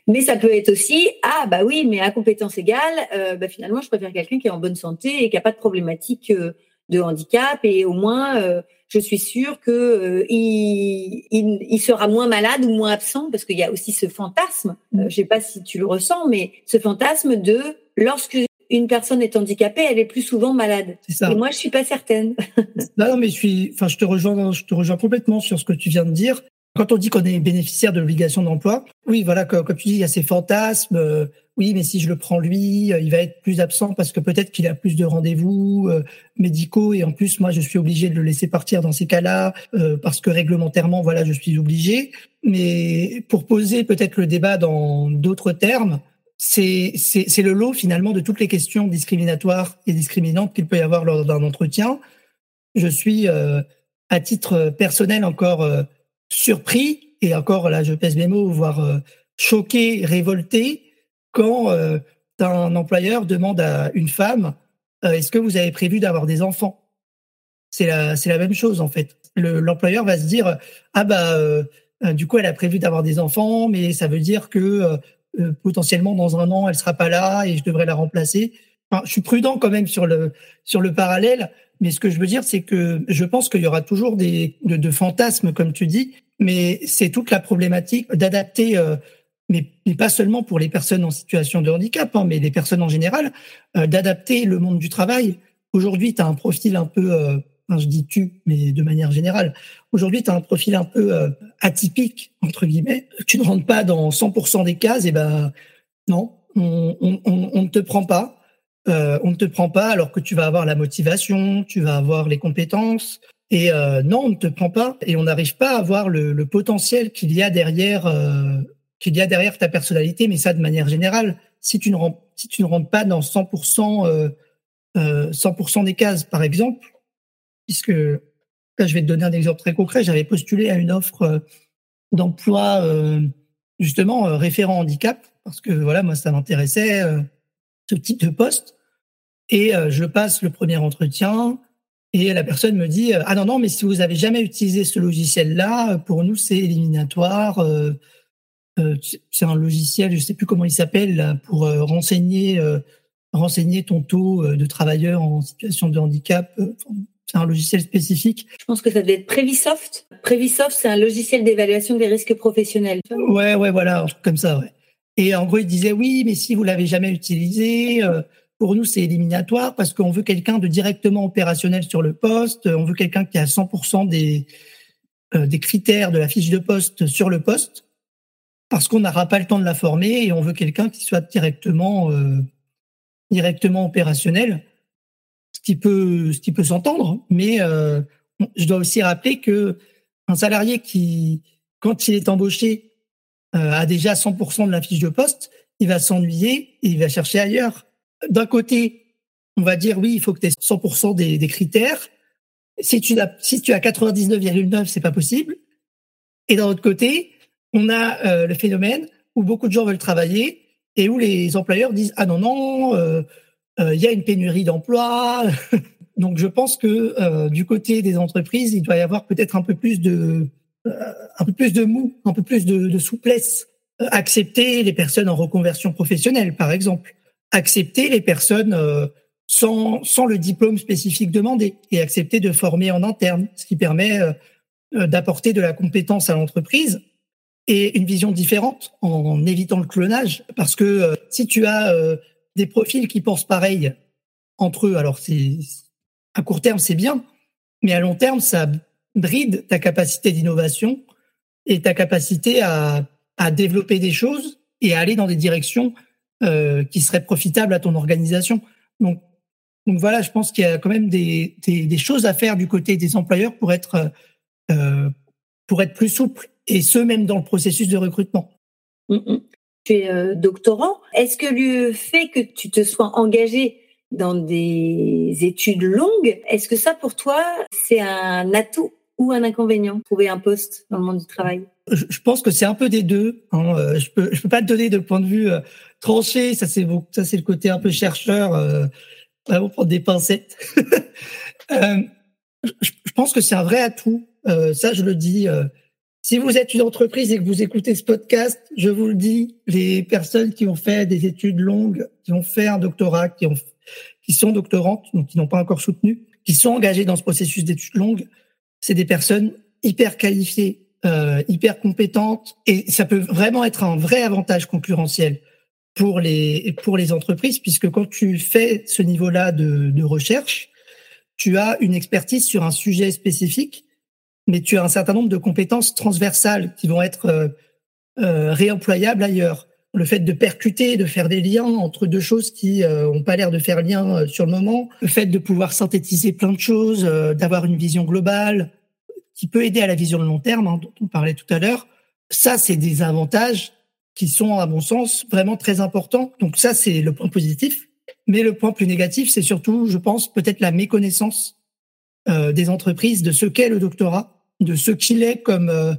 Mais ça peut être aussi ah bah oui, mais à compétence égale, euh, bah, finalement je préfère quelqu'un qui est en bonne santé et qui a pas de problématique euh, de handicap et au moins euh, je suis sûre que il, il, il, sera moins malade ou moins absent parce qu'il y a aussi ce fantasme. je sais pas si tu le ressens, mais ce fantasme de lorsque une personne est handicapée, elle est plus souvent malade. Ça. Et moi, je suis pas certaine. [LAUGHS] non, non, mais je suis, enfin, je te rejoins, je te rejoins complètement sur ce que tu viens de dire. Quand on dit qu'on est bénéficiaire de l'obligation d'emploi, oui, voilà, comme, comme, tu dis, il y a ces fantasmes. Euh, oui, mais si je le prends lui, euh, il va être plus absent parce que peut-être qu'il a plus de rendez-vous euh, médicaux et en plus, moi, je suis obligé de le laisser partir dans ces cas-là euh, parce que réglementairement, voilà, je suis obligé. Mais pour poser peut-être le débat dans d'autres termes, c'est le lot finalement de toutes les questions discriminatoires et discriminantes qu'il peut y avoir lors d'un entretien. Je suis euh, à titre personnel encore euh, surpris et encore là je pèse mes mots, voire euh, choqué, révolté quand euh, un employeur demande à une femme euh, est-ce que vous avez prévu d'avoir des enfants? C'est la la même chose en fait. L'employeur va se dire ah bah euh, du coup elle a prévu d'avoir des enfants mais ça veut dire que euh, potentiellement dans un an, elle sera pas là et je devrais la remplacer. Je suis prudent quand même sur le sur le parallèle, mais ce que je veux dire, c'est que je pense qu'il y aura toujours des de, de, fantasmes, comme tu dis, mais c'est toute la problématique d'adapter, euh, mais, mais, pas seulement pour les personnes en situation de handicap, hein, mais les personnes en général, euh, d'adapter le monde du travail. Aujourd'hui, tu as un profil un peu euh, je dis tu, mais de manière générale. Aujourd'hui, tu as un profil un peu euh, atypique, entre guillemets. Tu ne rentres pas dans 100% des cases, et ben non, on, ne te prend pas. Euh, on ne te prend pas alors que tu vas avoir la motivation, tu vas avoir les compétences. Et euh, non, on ne te prend pas et on n'arrive pas à voir le, potentiel qu'il y a derrière qu'il y a derrière ta personnalité, mais ça de manière générale. Si tu ne rentres, si tu ne rentres pas dans 100% 100% des cases, par exemple, puisque là, je vais te donner un exemple très concret. J'avais postulé à une offre euh, d'emploi euh, justement euh, référent handicap parce que voilà, moi ça m'intéressait ce type de poste. Et je passe le premier entretien et la personne me dit ah non non mais si vous avez jamais utilisé ce logiciel là, pour nous c'est éliminatoire. c'est un logiciel, je sais plus comment il s'appelle pour renseigner renseigner ton taux de travailleurs en situation de handicap c'est un logiciel spécifique. Je pense que ça devait être Previsoft. Previsoft, c'est un logiciel d'évaluation des risques professionnels. Ouais, ouais, voilà, comme ça, ouais. Et en gros, il disait oui, mais si vous l'avez jamais utilisé, euh, pour nous c'est éliminatoire parce qu'on veut quelqu'un de directement opérationnel sur le poste. On veut quelqu'un qui a 100% des euh, des critères de la fiche de poste sur le poste parce qu'on n'aura pas le temps de la former et on veut quelqu'un qui soit directement euh, directement opérationnel ce qui peut, ce qui peut s'entendre, mais euh, je dois aussi rappeler que un salarié qui, quand il est embauché, euh, a déjà 100% de la fiche de poste, il va s'ennuyer et il va chercher ailleurs. D'un côté, on va dire oui, il faut que tu aies 100% des, critères. Si tu as, si tu as 99,9, c'est pas possible. Et d'un autre côté, on a euh, le phénomène où beaucoup de gens veulent travailler et où les employeurs disent ah non non, il euh, y a une pénurie d'emplois. [LAUGHS] Donc je pense que du côté des entreprises, il doit y avoir peut-être un peu plus de un peu plus de mou, un peu plus de, de souplesse. accepter les personnes en reconversion professionnelle, par exemple. Accepter les personnes sans, sans le diplôme spécifique demandé et accepter de former en interne, ce qui permet d'apporter de la compétence à l'entreprise et une vision différente en évitant le clonage. Parce que euh, si tu as euh, des profils qui pensent pareil entre eux, alors c'est à court terme c'est bien, mais à long terme ça bride ta capacité d'innovation et ta capacité à, développer des choses et à aller dans des directions euh, qui seraient profitables à ton organisation. Donc, voilà, je pense qu'il y a quand même des, choses à faire du côté des employeurs pour être euh, pour être plus souple et ce même dans le processus de recrutement. Mm, mm. Tu es euh, doctorant. Est-ce que le fait que tu te sois engagé dans des études longues, est-ce que ça pour toi c'est un atout ou un inconvénient trouver un poste dans le monde du travail? Je, pense que c'est un peu des deux. Hein. Euh, je peux peux pas te donner de point de vue euh, tranché. Ça c'est ça c'est le côté un peu chercheur. Vraiment prendre des pincettes. [LAUGHS] je, pense que c'est un vrai atout. ça je le dis si vous êtes une entreprise et que vous écoutez ce podcast, je vous le dis, les personnes qui ont fait des études longues, qui ont fait un doctorat, qui, ont, qui sont doctorantes, donc qui n'ont pas encore soutenu, qui sont engagées dans ce processus d'études longues, c'est des personnes hyper qualifiées, euh, hyper compétentes, et ça peut vraiment être un vrai avantage concurrentiel pour les pour les entreprises, puisque quand tu fais ce niveau-là de, de recherche, tu as une expertise sur un sujet spécifique mais tu as un certain nombre de compétences transversales qui vont être euh, euh, réemployables ailleurs. Le fait de percuter, de faire des liens entre deux choses qui euh, ont pas l'air de faire lien euh, sur le moment, le fait de pouvoir synthétiser plein de choses, d'avoir une vision globale qui peut aider à la vision de long terme, hein, dont on parlait tout à l'heure. Ça, c'est des avantages qui sont, à mon sens, vraiment très importants. Donc ça, c'est le point positif. Mais le point plus négatif, c'est surtout, je pense, peut-être la méconnaissance euh, des entreprises de ce qu'est le doctorat de ce qu'il est comme, euh,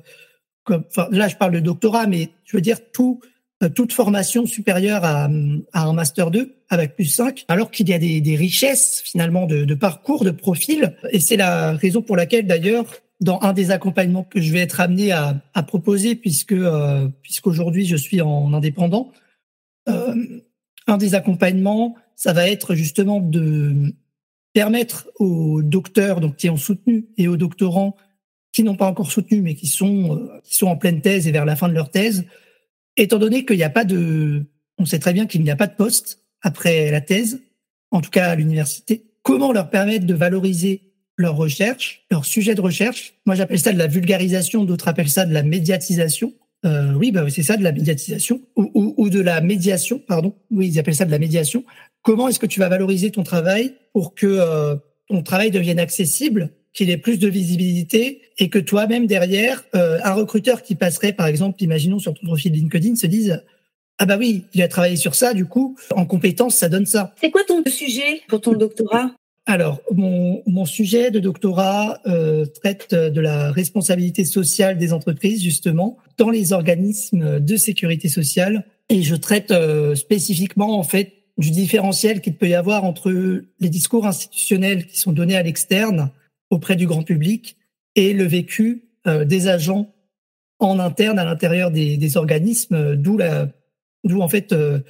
comme enfin, là je parle de doctorat, mais je veux dire tout, euh, toute formation supérieure à, à, un master 2 avec plus 5, alors qu'il y a des, des richesses finalement de, de, parcours, de profils. Et c'est la raison pour laquelle d'ailleurs, dans un des accompagnements que je vais être amené à, à proposer, puisque euh, puisqu'aujourd'hui je suis en indépendant, euh, un des accompagnements, ça va être justement de permettre aux docteurs donc qui ont soutenu et aux doctorants qui n'ont pas encore soutenu, mais qui sont, euh, qui sont en pleine thèse et vers la fin de leur thèse, étant donné qu'il n'y a pas de, on sait très bien qu'il n'y a pas de poste après la thèse, en tout cas à l'université, comment leur permettre de valoriser leur recherche, leur sujet de recherche? Moi, j'appelle ça de la vulgarisation, d'autres appellent ça de la médiatisation. Euh, oui, bah, c'est ça, de la médiatisation ou, ou, ou, de la médiation, pardon. Oui, ils appellent ça de la médiation. Comment est-ce que tu vas valoriser ton travail pour que euh, ton travail devienne accessible qu'il ait plus de visibilité et que toi-même derrière, euh, un recruteur qui passerait, par exemple, imaginons sur ton profil LinkedIn, se dise ah bah oui, il a travaillé sur ça, du coup, en compétence, ça donne ça. C'est quoi ton sujet pour ton doctorat? Alors, mon, mon, sujet de doctorat euh, traite de la responsabilité sociale des entreprises, justement, dans les organismes de sécurité sociale. Et je traite euh, spécifiquement, en fait, du différentiel qu'il peut y avoir entre les discours institutionnels qui sont donnés à l'externe auprès du grand public et le vécu euh, des agents en interne à l'intérieur des, des, organismes, euh, d'où la, d'où en fait euh,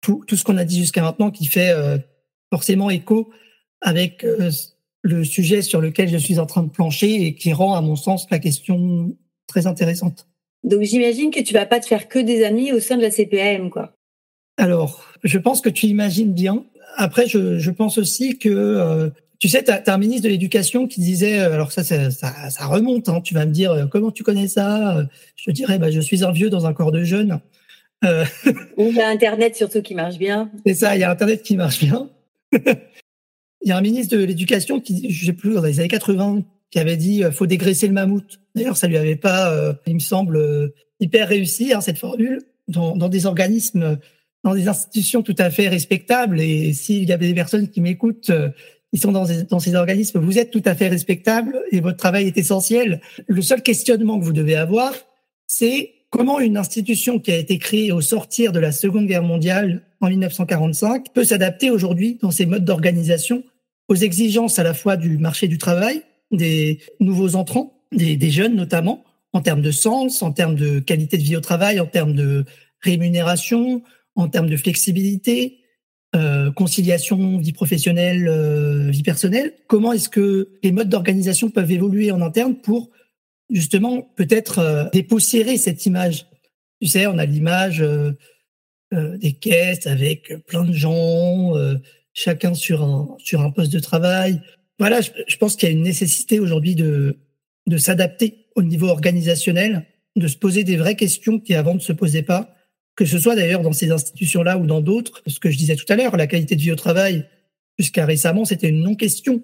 tout, tout ce qu'on a dit jusqu'à maintenant qui fait forcément écho avec le sujet sur lequel je suis en train de plancher et qui rend, à mon sens, la question très intéressante. Donc j'imagine que tu vas pas te faire que des amis au sein de la CPAM, quoi. Alors, je pense que tu imagines bien. Après, je, je pense aussi que tu sais, tu as, un ministre de l'Éducation qui disait, euh, alors ça, ça, ça, remonte, hein, tu vas me dire, euh, comment tu connais ça euh, Je te dirais, bah, je suis un vieux dans un corps de jeune. Euh... [LAUGHS] il y a Internet surtout qui marche bien. C'est ça, il y a Internet qui marche bien. [LAUGHS] il y a un ministre de l'Éducation qui, je sais plus, dans les années 80, qui avait dit, faut dégraisser le mammouth. D'ailleurs, ça lui avait pas, il me semble, hyper réussi, hein, cette formule, dans, dans des organismes dans des institutions tout à fait respectables. Et s'il y avait des personnes qui m'écoutent ils sont dans, dans ces organismes, vous êtes tout à fait respectable et votre travail est essentiel. Le seul questionnement que vous devez avoir, c'est comment une institution qui a été créée au sortir de la Seconde Guerre mondiale en 1945 peut s'adapter aujourd'hui dans ses modes d'organisation aux exigences à la fois du marché du travail, des nouveaux entrants, des jeunes notamment, en termes de sens, en termes de qualité de vie au travail, en termes de rémunération, en termes de flexibilité, euh, conciliation vie professionnelle, euh, vie personnelle. Comment est-ce que les modes d'organisation peuvent évoluer en interne pour justement peut-être euh, dépoussiérer cette image? Tu sais, on a l'image euh, euh, des caisses avec plein de gens, chacun sur un sur un poste de travail. Voilà, je, je pense qu'il y a une nécessité aujourd'hui de de s'adapter au niveau organisationnel, de se poser des vraies questions qui avant ne se posaient pas que ce soit d'ailleurs dans ces institutions-là ou dans d'autres, ce que je disais tout à l'heure, la qualité de vie au travail, jusqu'à récemment, c'était une non-question.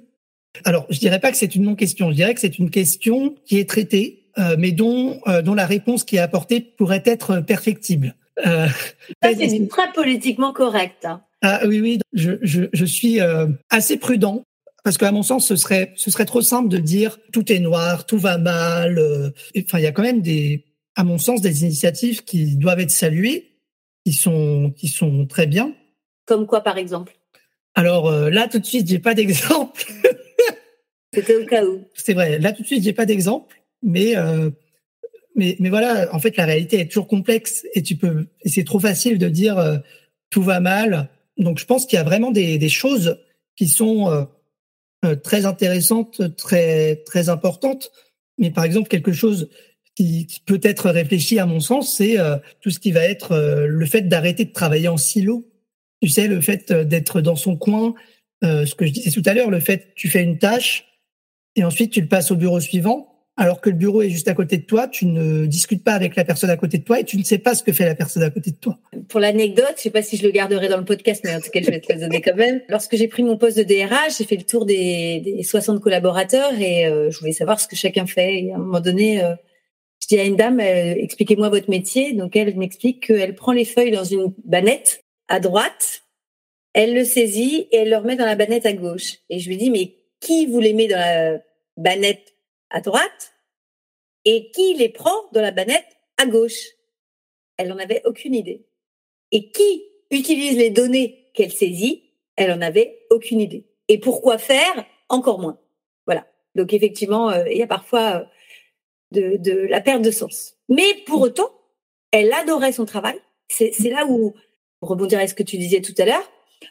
Alors, je dirais pas que c'est une non-question, je dirais que c'est une question qui est traitée, euh, mais dont, euh, dont la réponse qui est apportée pourrait être perfectible. Euh, Ça, c'est très politiquement correct. Hein. Ah oui, oui, je, je, je suis assez prudent parce qu'à mon sens, ce serait, ce serait trop simple de dire tout est noir, tout va mal. Enfin, il y a quand même des, à mon sens, des initiatives qui doivent être saluées, qui sont, qui sont très bien. Comme quoi, par exemple? Alors euh, là, tout de suite, j'ai pas d'exemple. [LAUGHS] C'était au cas où. C'est vrai. Là, tout de suite, j'ai pas d'exemple, mais euh, mais mais voilà. En fait, la réalité est toujours complexe et tu peux. Et c'est trop facile de dire euh, tout va mal. Donc, je pense qu'il y a vraiment des, des choses qui sont euh, euh, très intéressantes, très très importantes. Mais par exemple, quelque chose qui, peut être réfléchi à mon sens, c'est euh, tout ce qui va être euh, le fait d'arrêter de travailler en silo. Tu sais, le fait d'être dans son coin, euh, ce que je disais tout à l'heure, le fait tu fais une tâche et ensuite tu le passes au bureau suivant, alors que le bureau est juste à côté de toi, tu ne discutes pas avec la personne à côté de toi et tu ne sais pas ce que fait la personne à côté de toi. Pour l'anecdote, je sais pas si je le garderai dans le podcast, mais en tout cas, je vais te le donner quand même. Lorsque j'ai pris mon poste de DRH, j'ai fait le tour des, des 60 collaborateurs et euh, je voulais savoir ce que chacun fait. Et à un moment donné, euh, je dis à une dame, euh, expliquez-moi votre métier. Donc elle m'explique qu'elle prend les feuilles dans une bannette à droite, elle le saisit et elle le remet dans la bannette à gauche. Et je lui dis, mais qui vous les met dans la bannette à droite et qui les prend dans la bannette à gauche? Elle n'en avait aucune idée. Et qui utilise les données qu'elle saisit? Elle en avait aucune idée. Et pourquoi faire? Encore moins. Voilà. Donc effectivement, euh, il y a parfois... Euh, de, de la perte de sens. Mais pour autant, elle adorait son travail. C'est là où, pour rebondir à ce que tu disais tout à l'heure,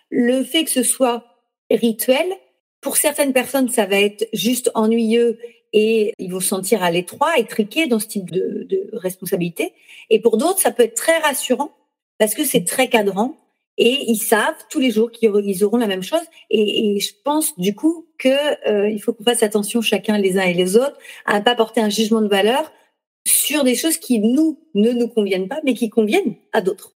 le fait que ce soit rituel, pour certaines personnes, ça va être juste ennuyeux et ils vont se sentir à l'étroit et triqués dans ce type de, de responsabilité. Et pour d'autres, ça peut être très rassurant parce que c'est très cadrant et ils savent tous les jours qu'ils auront la même chose. Et, je pense du coup que euh, il faut qu'on fasse attention chacun les uns et les autres à ne pas porter un jugement de valeur sur des choses qui nous ne nous conviennent pas, mais qui conviennent à d'autres.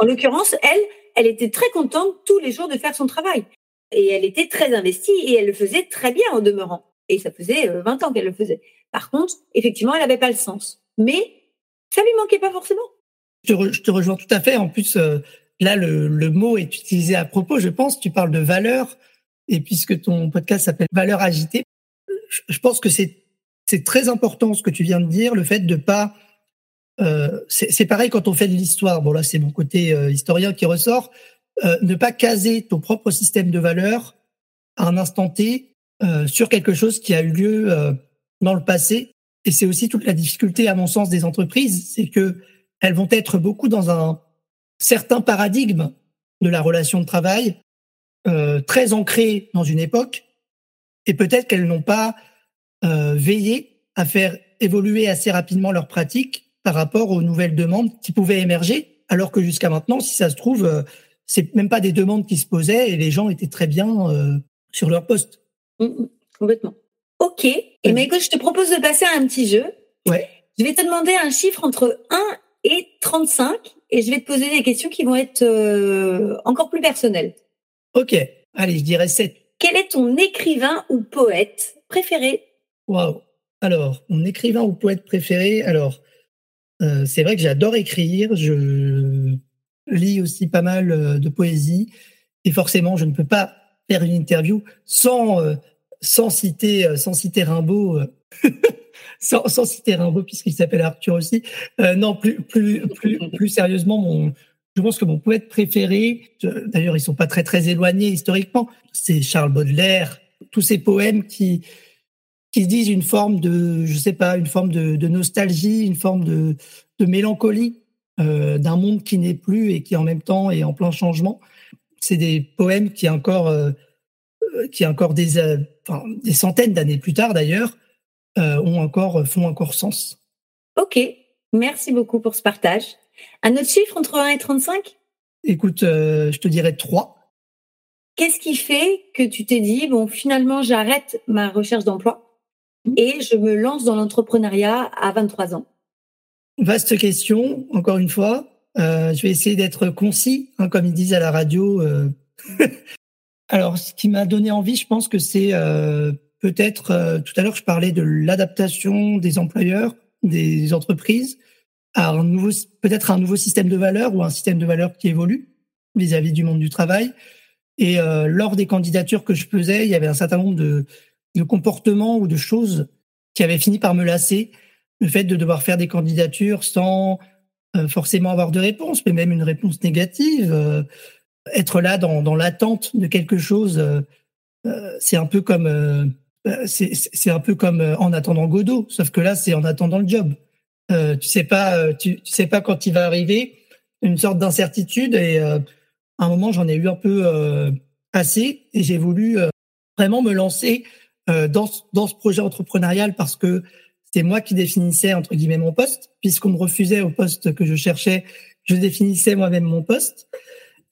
En l'occurrence, elle, elle était très contente tous les jours de faire son travail et elle était très investie et elle le faisait très bien en demeurant. Et ça faisait 20 ans qu'elle le faisait. Par contre, effectivement, elle n'avait pas le sens, mais ça lui manquait pas forcément. Je te, re, je te rejoins tout à fait. En plus, euh là, le, le, mot est utilisé à propos, je pense. Tu parles de valeur, et puisque ton podcast s'appelle Valeur agitée, je pense que c'est c'est très important ce que tu viens de dire, le fait de pas. Euh, c'est pareil quand on fait de l'histoire. Bon là, c'est mon côté euh, historien qui ressort. Euh, ne pas caser ton propre système de valeurs à un instant T euh, sur quelque chose qui a eu lieu euh, dans le passé. Et c'est aussi toute la difficulté, à mon sens, des entreprises, c'est que elles vont être beaucoup dans un certains paradigmes de la relation de travail euh, très ancrés dans une époque et peut-être qu'elles n'ont pas euh, veillé à faire évoluer assez rapidement leurs pratiques par rapport aux nouvelles demandes qui pouvaient émerger alors que jusqu'à maintenant si ça se trouve euh, c'est même pas des demandes qui se posaient et les gens étaient très bien euh, sur leur poste. Mmh, complètement. OK. Et mais écoute, je te propose de passer à un petit jeu. Ouais. Je vais te demander un chiffre entre 1 et 35 et je vais te poser des questions qui vont être euh, encore plus personnelles. Ok, allez, je dirais 7. Quel est ton écrivain ou poète préféré? Waouh Alors, mon écrivain ou poète préféré, alors, euh, c'est vrai que j'adore écrire, je lis aussi pas mal euh, de poésie, et forcément, je ne peux pas faire une interview sans, euh, sans, citer, sans citer Rimbaud. [LAUGHS] sans, sans citer Rimbaud puisqu'il s'appelle Arthur aussi. Euh, non, plus plus plus [LAUGHS] plus sérieusement, mon Je pense que mon poète préféré, d'ailleurs ils sont pas très très éloignés historiquement, c'est Charles Baudelaire. Tous ces poèmes qui qui disent une forme de, je sais pas, une forme de, de nostalgie, une forme de, de mélancolie euh, d'un monde qui n'est plus et qui en même temps est en plein changement. C'est des poèmes qui encore, euh, qui encore des, euh, enfin, des centaines d'années plus tard d'ailleurs, euh, ont encore font encore sens. Ok, merci beaucoup pour ce partage. Un autre chiffre entre 1 et 35 Écoute, euh, je te dirais 3. Qu'est-ce qui fait que tu t'es dit, bon, finalement, j'arrête ma recherche d'emploi et je me lance dans l'entrepreneuriat à 23 ans? Vaste question, encore une fois. Euh, je vais essayer d'être concis, hein, comme ils disent à la radio. Euh. [LAUGHS] Alors, ce qui m'a donné envie, je pense que c'est euh, peut-être, euh, tout à l'heure, je parlais de l'adaptation des employeurs, des entreprises, à un nouveau, peut-être un nouveau système de valeurs ou un système de valeurs qui évolue vis-à-vis du monde du travail. Et euh, lors des candidatures que je faisais, il y avait un certain nombre de, de comportements ou de choses qui avaient fini par me lasser. Le fait de devoir faire des candidatures sans euh, forcément avoir de réponse, mais même une réponse négative, euh, être là dans, dans l'attente de quelque chose, euh, euh, c'est un peu comme euh, c'est c'est un peu comme en attendant Godot, sauf que là c'est en attendant le job. Euh, tu sais pas, tu, tu sais pas quand il va arriver, une sorte d'incertitude et à un moment j'en ai eu un peu assez et j'ai voulu vraiment me lancer dans dans ce projet entrepreneurial parce que c'était moi qui définissais entre guillemets mon poste, puisqu'on me refusait au poste que je cherchais, je définissais moi-même mon poste.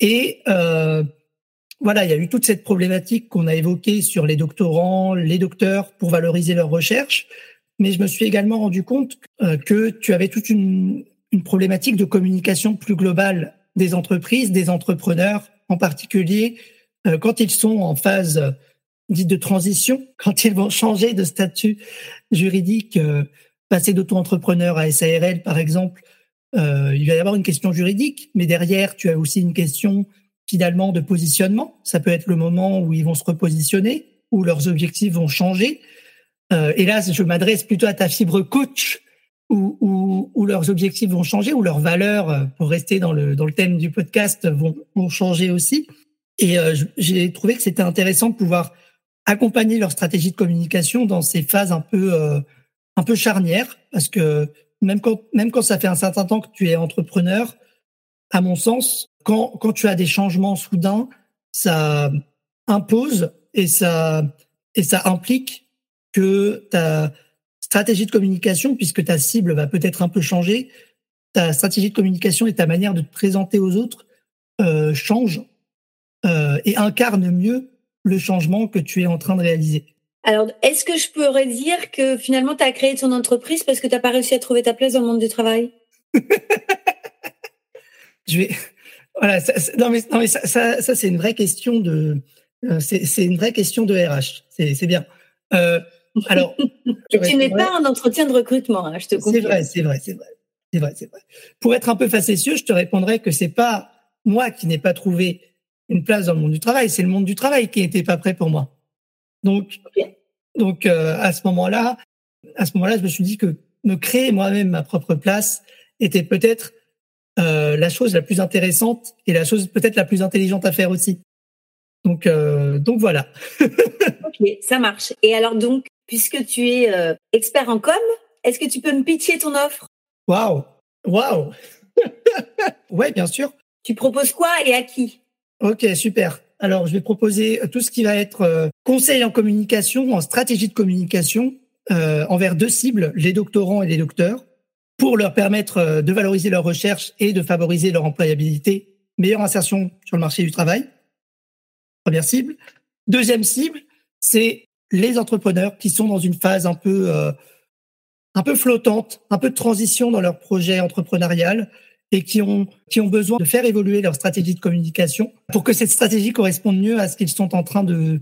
Et euh, voilà, il y a eu toute cette problématique qu'on a évoquée sur les doctorants, les docteurs pour valoriser leurs recherches. Mais je me suis également rendu compte euh, que tu avais toute une, une problématique de communication plus globale des entreprises, des entrepreneurs en particulier, euh, quand ils sont en phase dite de transition, [LAUGHS] quand ils vont changer de statut juridique, euh, passer d'auto-entrepreneur à SARL par exemple, euh, il va y avoir une question juridique, mais derrière tu as aussi une question finalement de positionnement. Ça peut être le moment où ils vont se repositionner, où leurs objectifs vont changer. Euh, et je m'adresse plutôt à ta fibre coach, où, où, où, leurs objectifs vont changer, où leurs valeurs, euh, pour rester dans le, dans le thème du podcast, vont, vont changer aussi. Et euh, j'ai trouvé que c'était intéressant de pouvoir accompagner leur stratégie de communication dans ces phases un peu euh, un peu charnières parce que même quand même quand ça fait un certain temps que tu es entrepreneur à mon sens quand quand tu as des changements soudains ça impose et ça et ça implique que ta stratégie de communication puisque ta cible va peut-être un peu changer ta stratégie de communication et ta manière de te présenter aux autres euh, change euh, et incarne mieux le changement que tu es en train de réaliser. Alors, est-ce que je pourrais dire que finalement, tu as créé ton entreprise parce que tu n'as pas réussi à trouver ta place dans le monde du travail? [LAUGHS] Je vais. Voilà, ça, non mais, non mais ça, ça, ça c'est une vraie question de. Euh, c'est une vraie question de RH. C'est bien. Euh, [LAUGHS] alors. tu n'es pas un entretien de recrutement, hein, je te confirme. C'est vrai, c'est vrai, c'est vrai. C'est vrai, c'est vrai. Pour être un peu facétieux, je te répondrais que c'est pas moi qui n'ai pas trouvé une place dans le monde du travail. C'est le monde du travail qui n'était pas prêt pour moi. Donc, okay. donc euh, à ce moment-là, à ce moment-là, je me suis dit que me créer moi-même ma propre place était peut-être euh, la chose la plus intéressante et la chose peut-être la plus intelligente à faire aussi. Donc, euh, donc voilà. [LAUGHS] ok, ça marche. Et alors donc, puisque tu es euh, expert en com, est-ce que tu peux me pitcher ton offre? Waouh, waouh. [LAUGHS] ouais, bien sûr. Tu proposes quoi et à qui? Ok, super. Alors, je vais proposer tout ce qui va être euh, conseil en communication, en stratégie de communication, euh, envers deux cibles, les doctorants et les docteurs, pour leur permettre euh, de valoriser leurs recherches et de favoriser leur employabilité, meilleure insertion sur le marché du travail. Première cible. Deuxième cible, c'est les entrepreneurs qui sont dans une phase un peu euh, un peu flottante, un peu de transition dans leur projet entrepreneurial, et qui ont, qui ont besoin de faire évoluer leur stratégie de communication pour que cette stratégie corresponde mieux à ce qu'ils sont en train de,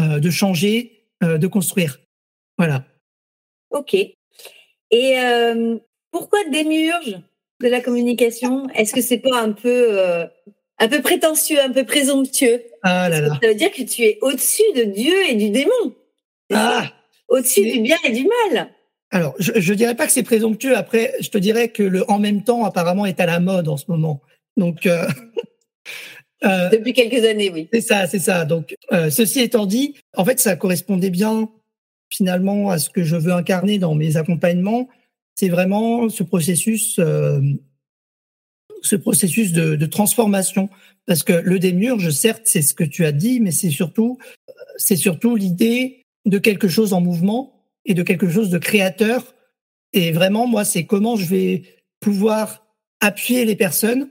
euh, de changer, euh, de construire. Voilà. OK. Et euh, pourquoi démiurge de la communication? Est-ce que c'est pas un peu, euh, un peu prétentieux, un peu présomptueux? Ah là là. Ça veut dire que tu es au-dessus de Dieu et du démon. Ah Au-dessus du bien et du mal. Alors, je, je dirais pas que c'est présomptueux. Après, je te dirais que le en même temps apparemment est à la mode en ce moment. Donc [LAUGHS] depuis quelques années, oui. C'est ça, c'est ça. Donc ceci étant dit, en fait, ça correspondait bien finalement à ce que je veux incarner dans mes accompagnements. C'est vraiment ce processus ce processus de, de, transformation. Parce que le démiurge, certes, c'est ce que tu as dit, mais c'est surtout, c'est surtout l'idée de quelque chose en mouvement et de quelque chose de créateur. Et vraiment, moi, c'est comment je vais pouvoir appuyer les personnes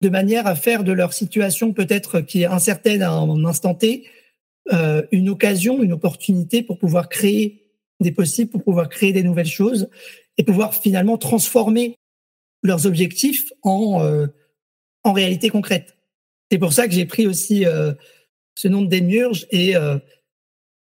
de manière à faire de leur situation peut-être qui est incertaine à un instant T, euh, une occasion, une opportunité pour pouvoir créer des possibles, pour pouvoir créer des nouvelles choses et pouvoir finalement transformer leurs objectifs en, euh, en réalité concrète. C'est pour ça que j'ai pris aussi euh, ce nom de démiurge et euh,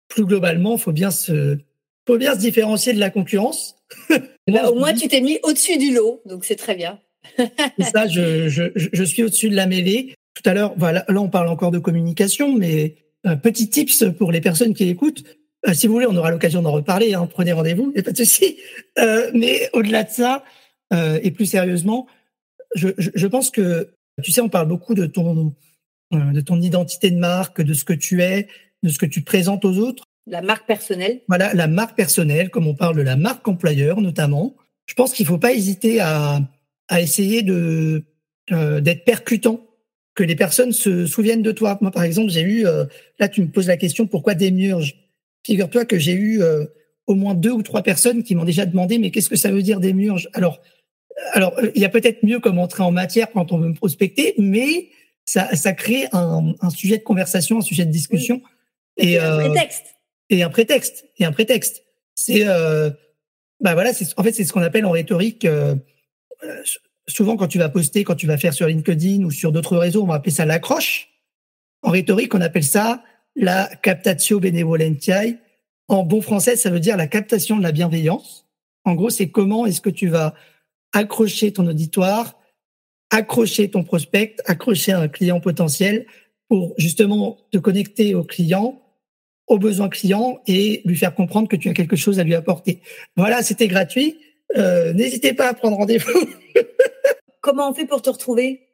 plus globalement, faut bien se faut bien se différencier de la concurrence. [LAUGHS] Bah, au moins, tu t'es mis au-dessus du lot, donc c'est très bien. [LAUGHS] ça, je, je, je suis au-dessus de la mêlée. Tout à l'heure, voilà, là, on parle encore de communication, mais euh, petit tips pour les personnes qui écoutent. Euh, si vous voulez, on aura l'occasion d'en reparler. Hein, prenez rendez-vous, il n'y a pas de souci. Euh, mais au-delà de ça, euh, et plus sérieusement, je, je, pense que, tu sais, on parle beaucoup de ton, euh, de ton identité de marque, de ce que tu es, de ce que tu présentes aux autres. La marque personnelle. Voilà, la marque personnelle, comme on parle de la marque employeur notamment. Je pense qu'il faut pas hésiter à, à essayer de euh, d'être percutant, que les personnes se souviennent de toi. Moi, par exemple, j'ai eu, euh, là, tu me poses la question, pourquoi démiurge? Figure-toi que j'ai eu euh, au moins deux ou trois personnes qui m'ont déjà demandé, mais qu'est-ce que ça veut dire démiurge Alors, alors, il y a peut-être mieux comme entrer en matière quand on veut me prospecter, mais ça, ça crée un, un sujet de conversation, un sujet de discussion. Et, un euh, prétexte. Et un prétexte. Et un prétexte. C'est, euh, bah voilà, c'est, en fait, c'est ce qu'on appelle en rhétorique, euh, euh, souvent quand tu vas poster, quand tu vas faire sur LinkedIn ou sur d'autres réseaux, on va appeler ça l'accroche. En rhétorique, on appelle ça la captatio benevolentiae. En bon français, ça veut dire la captation de la bienveillance. En gros, c'est comment est-ce que tu vas accrocher ton auditoire, accrocher ton prospect, accrocher un client potentiel pour justement te connecter au client, aux besoins clients et lui faire comprendre que tu as quelque chose à lui apporter. Voilà, c'était gratuit. Euh, N'hésitez pas à prendre rendez-vous. [LAUGHS] Comment on fait pour te retrouver?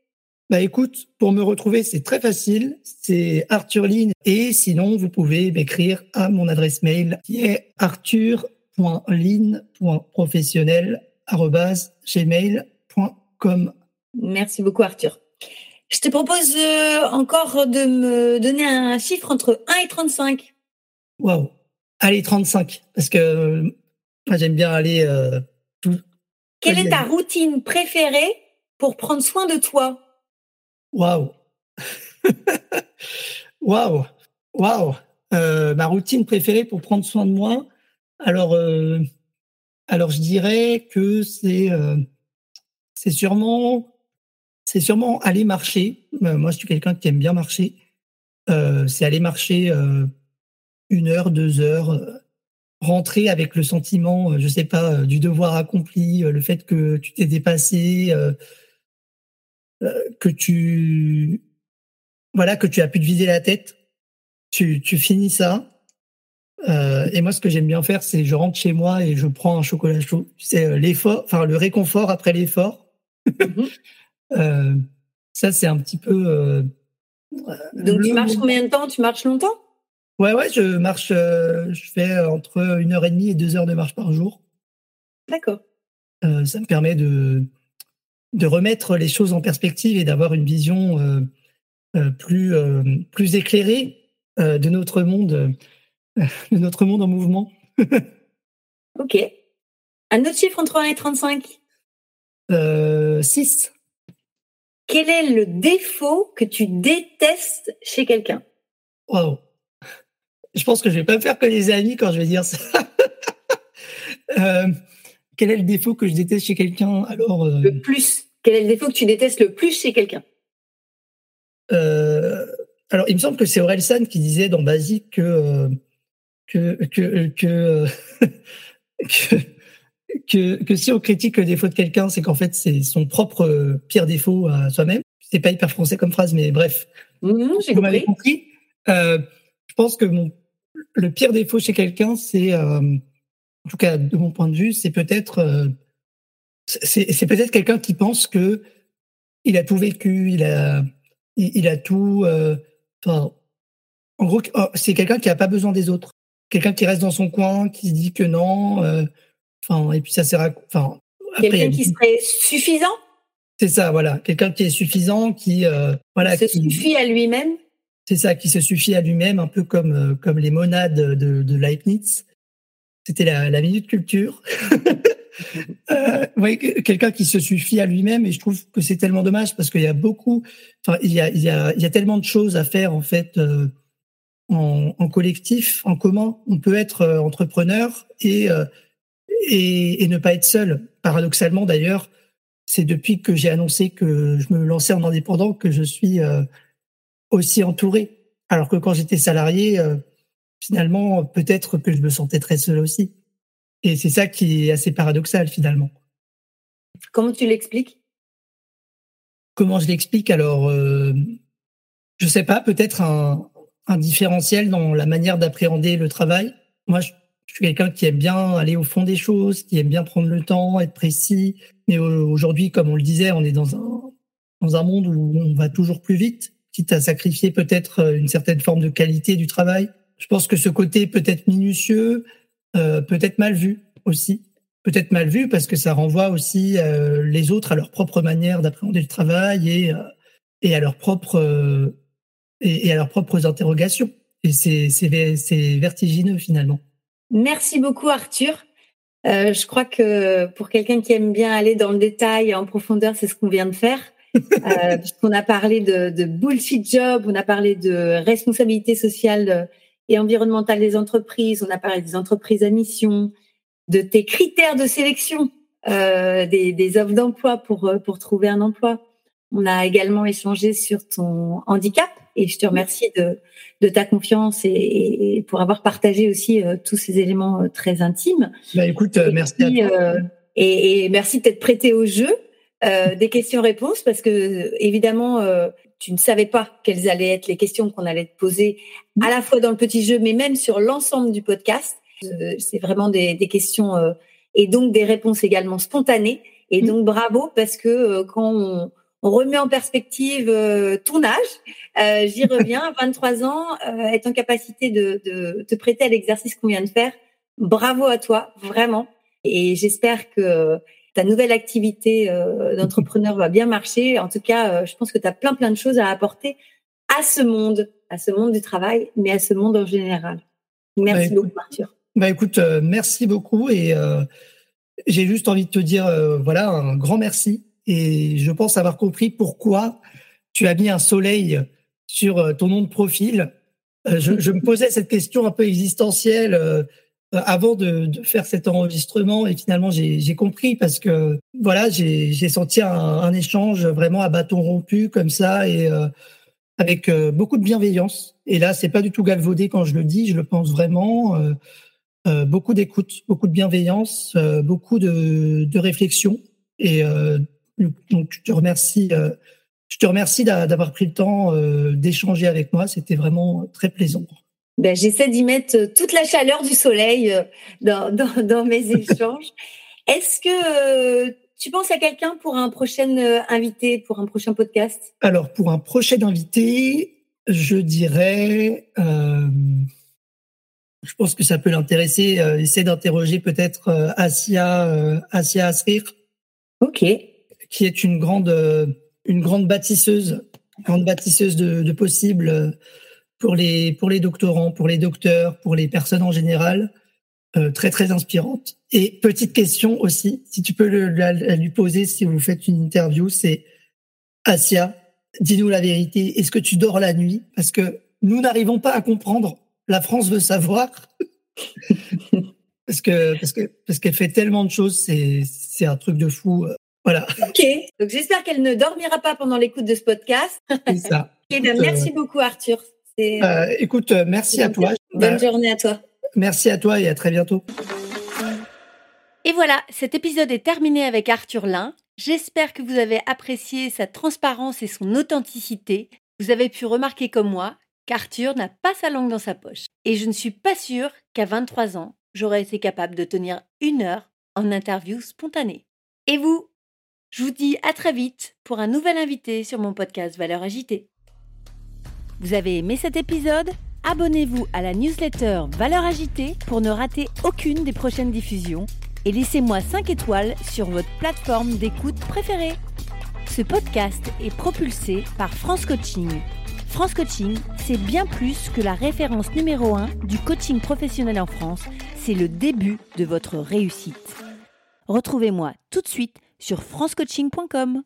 Bah écoute, pour me retrouver, c'est très facile. C'est Arthur Line. Et sinon, vous pouvez m'écrire à mon adresse mail qui est arthur.line.professionnel.gmail.com. Merci beaucoup, Arthur. Je te propose euh, encore de me donner un chiffre entre 1 et 35. Waouh. Allez, 35. Parce que euh, moi, j'aime bien aller euh, tout. Quelle est ta routine préférée pour prendre soin de toi? [LAUGHS] Waouh. Waouh. Waouh. ma routine préférée pour prendre soin de moi. Alors, alors je dirais que c'est c'est sûrement sûrement aller marcher. Euh, moi, je suis quelqu'un qui aime bien marcher. Euh, c'est aller marcher euh, une heure, deux heures, rentrer avec le sentiment, je sais pas, du devoir accompli, le fait que tu t'es dépassé, que tu voilà, que tu as pu te vider la tête. Tu, tu finis ça. et moi, ce que j'aime bien faire, c'est je rentre chez moi et je prends un chocolat chaud. C'est l'effort, enfin le réconfort après l'effort. Mmh [LAUGHS] euh, ça, c'est un petit peu. Euh, Donc, tu marches combien de temps? Tu marches longtemps? Ouais, ouais, je marche. Euh, je fais entre une heure et demie et deux heures de marche par jour. D'accord. ça me permet de de remettre les choses en perspective et d'avoir une vision plus plus éclairée de notre monde [LAUGHS] de notre monde en mouvement. [LAUGHS] ok. Un autre chiffre entre 1 et 35 euh, 6 quel est le défaut que tu détestes chez quelqu'un? Wow. Je pense que je vais pas me faire que les amis quand je vais dire ça. [LAUGHS] euh, quel est le défaut que je déteste chez quelqu'un Alors euh... le plus. Quel est le défaut que tu détestes le plus chez quelqu'un? Euh, Alors, il me semble que c'est Orelsan qui disait dans Basique que euh, que que que, [LAUGHS] que que, que si on critique le défaut de quelqu'un, c'est qu'en fait, c'est son propre euh, pire défaut à soi-même. C'est pas hyper français comme phrase, mais bref. Mmh, vous m'avez compris. Euh, je pense que mon, le pire défaut chez quelqu'un, c'est, euh, en tout cas de mon point de vue, c'est peut-être, euh, c'est, peut-être quelqu'un qui pense que il a tout vécu, il a, il, a tout. Euh, enfin, en gros, oh, c'est quelqu'un qui a pas besoin des autres. Quelqu'un qui reste dans son coin, qui se dit que non. Euh, enfin, et puis ça sert à. Enfin, quelqu'un qui serait suffisant? C'est ça, voilà. Quelqu'un qui est suffisant, qui voilà, se suffit à lui-même? C'est ça, qui se suffit à lui-même, un peu comme comme les monades de, de Leibniz. C'était la, la minute culture. [LAUGHS] euh, ouais, quelqu'un qui se suffit à lui-même et je trouve que c'est tellement dommage parce qu'il y a beaucoup, enfin il y a il y a il y a tellement de choses à faire en fait euh, en, en, collectif, en commun. On peut être euh, entrepreneur et, euh, et et ne pas être seul. Paradoxalement d'ailleurs, c'est depuis que j'ai annoncé que je me lançais en indépendant que je suis aussi entouré. Alors que quand j'étais salarié, finalement peut-être que je me sentais très seul aussi. Et c'est ça qui est assez paradoxal finalement. Comment tu l'expliques? Comment je l'explique? Alors, euh, je sais pas, peut-être un, un, différentiel dans la manière d'appréhender le travail. Moi, je, suis quelqu'un qui aime bien aller au fond des choses, qui aime bien prendre le temps, être précis. Mais aujourd'hui, comme on le disait, on est dans un, dans un monde où on va toujours plus vite, quitte à sacrifier peut-être une certaine forme de qualité du travail. Je pense que ce côté peut-être minutieux, euh, peut-être mal vu aussi. Peut-être mal vu parce que ça renvoie aussi euh, les autres à leur propre manière d'appréhender le travail et, euh, et à leurs propres et, à leurs propres interrogations. Et c'est vertigineux finalement. Merci beaucoup Arthur. Je crois que pour quelqu'un qui aime bien aller dans le détail en profondeur, c'est ce qu'on vient de faire. [LAUGHS] Puisqu'on a parlé de, de, bullshit job, on a parlé de responsabilité sociale et environnementale des entreprises, on a parlé des entreprises à mission, de tes critères de sélection euh, des, des, offres d'emploi pour euh, pour trouver un emploi. On a également échangé sur ton handicap et je te remercie de, de ta confiance et, et pour avoir partagé aussi euh, tous ces éléments euh, très intimes. Bah écoute, merci à toi. Et, et, merci d'être prêté au jeu des questions-réponses parce que évidemment tu ne savais pas quelles allaient être les questions qu'on allait te poser à la fois dans le petit jeu, mais même sur l'ensemble du podcast. Euh, c'est vraiment des, des questions euh, et donc des réponses également spontanées. Et donc bravo parce que euh, quand on, on, remet en perspective ton âge, j'y [LAUGHS] reviens, 23 ans, être en capacité de, de te prêter à l'exercice qu'on vient de faire. Bravo à toi, vraiment. Et j'espère que ta nouvelle activité euh, d'entrepreneur va bien marcher. En tout cas, euh, je pense que tu as plein plein de choses à apporter à ce monde, à ce monde du travail, mais à ce monde en général. Merci bah, beaucoup, Arthur. Bah écoute, euh, merci beaucoup et j'ai juste envie de te dire voilà un grand merci et je pense avoir compris pourquoi tu as mis un soleil sur ton nom de profil. Je, je, me posais cette question un peu existentielle avant de, de, faire cet enregistrement et finalement j'ai compris parce que voilà j'ai senti un, un, échange vraiment à bâton rompu comme ça et euh, avec euh, beaucoup de bienveillance. Et là c'est pas du tout galvaudé quand je le dis je le pense vraiment euh, euh beaucoup d'écoute beaucoup de bienveillance beaucoup de, de réflexion. Et donc je te remercie je te remercie d'avoir pris le temps d'échanger avec moi. C'était vraiment très plaisant ben, j'essaie d'y mettre euh, toute la chaleur du soleil euh, dans, [LAUGHS] dans, dans mes [LAUGHS] échanges. Est-ce que euh, tu penses à quelqu'un pour un prochain invité, pour un prochain podcast? Alors, pour un prochain invité, je dirais, euh, je pense que ça peut l'intéresser, euh, essayer d'interroger peut-être euh, Asia, Asia Asrir. Ok. Qui est une grande, une grande bâtisseuse, grande bâtisseuse de, de possibles pour les pour les doctorants, pour les docteurs, pour les personnes en général, euh, très très inspirante. Et petite question aussi, si tu peux le, la, lui poser si vous faites une interview, c'est Asia, dis-nous la vérité. Est-ce que tu dors la nuit? Parce que nous n'arrivons pas à comprendre. La France veut savoir. [LAUGHS] parce que parce que parce qu'elle fait tellement de choses, c'est c'est un truc de fou. Euh, voilà. Ok. Donc j'espère qu'elle ne dormira pas pendant l'écoute de ce podcast. C'est ça. [LAUGHS] Et ben, merci beaucoup Arthur. Euh, écoute, euh, merci à toi. Bonne journée à toi. Merci à toi et à très bientôt. Et voilà, cet épisode est terminé avec Arthur Lin. J'espère que vous avez apprécié sa transparence et son authenticité. Vous avez pu remarquer comme moi qu'Arthur n'a pas sa langue dans sa poche. Et je ne suis pas sûre qu'à 23 ans, j'aurais été capable de tenir une heure en interview spontanée. Et vous? Je vous dis à très vite pour un nouvel invité sur mon podcast Valeurs Agitées. Vous avez aimé cet épisode Abonnez-vous à la newsletter Valeurs Agitées pour ne rater aucune des prochaines diffusions et laissez-moi 5 étoiles sur votre plateforme d'écoute préférée. Ce podcast est propulsé par France Coaching. France Coaching, c'est bien plus que la référence numéro 1 du coaching professionnel en France, c'est le début de votre réussite. Retrouvez-moi tout de suite sur francecoaching.com.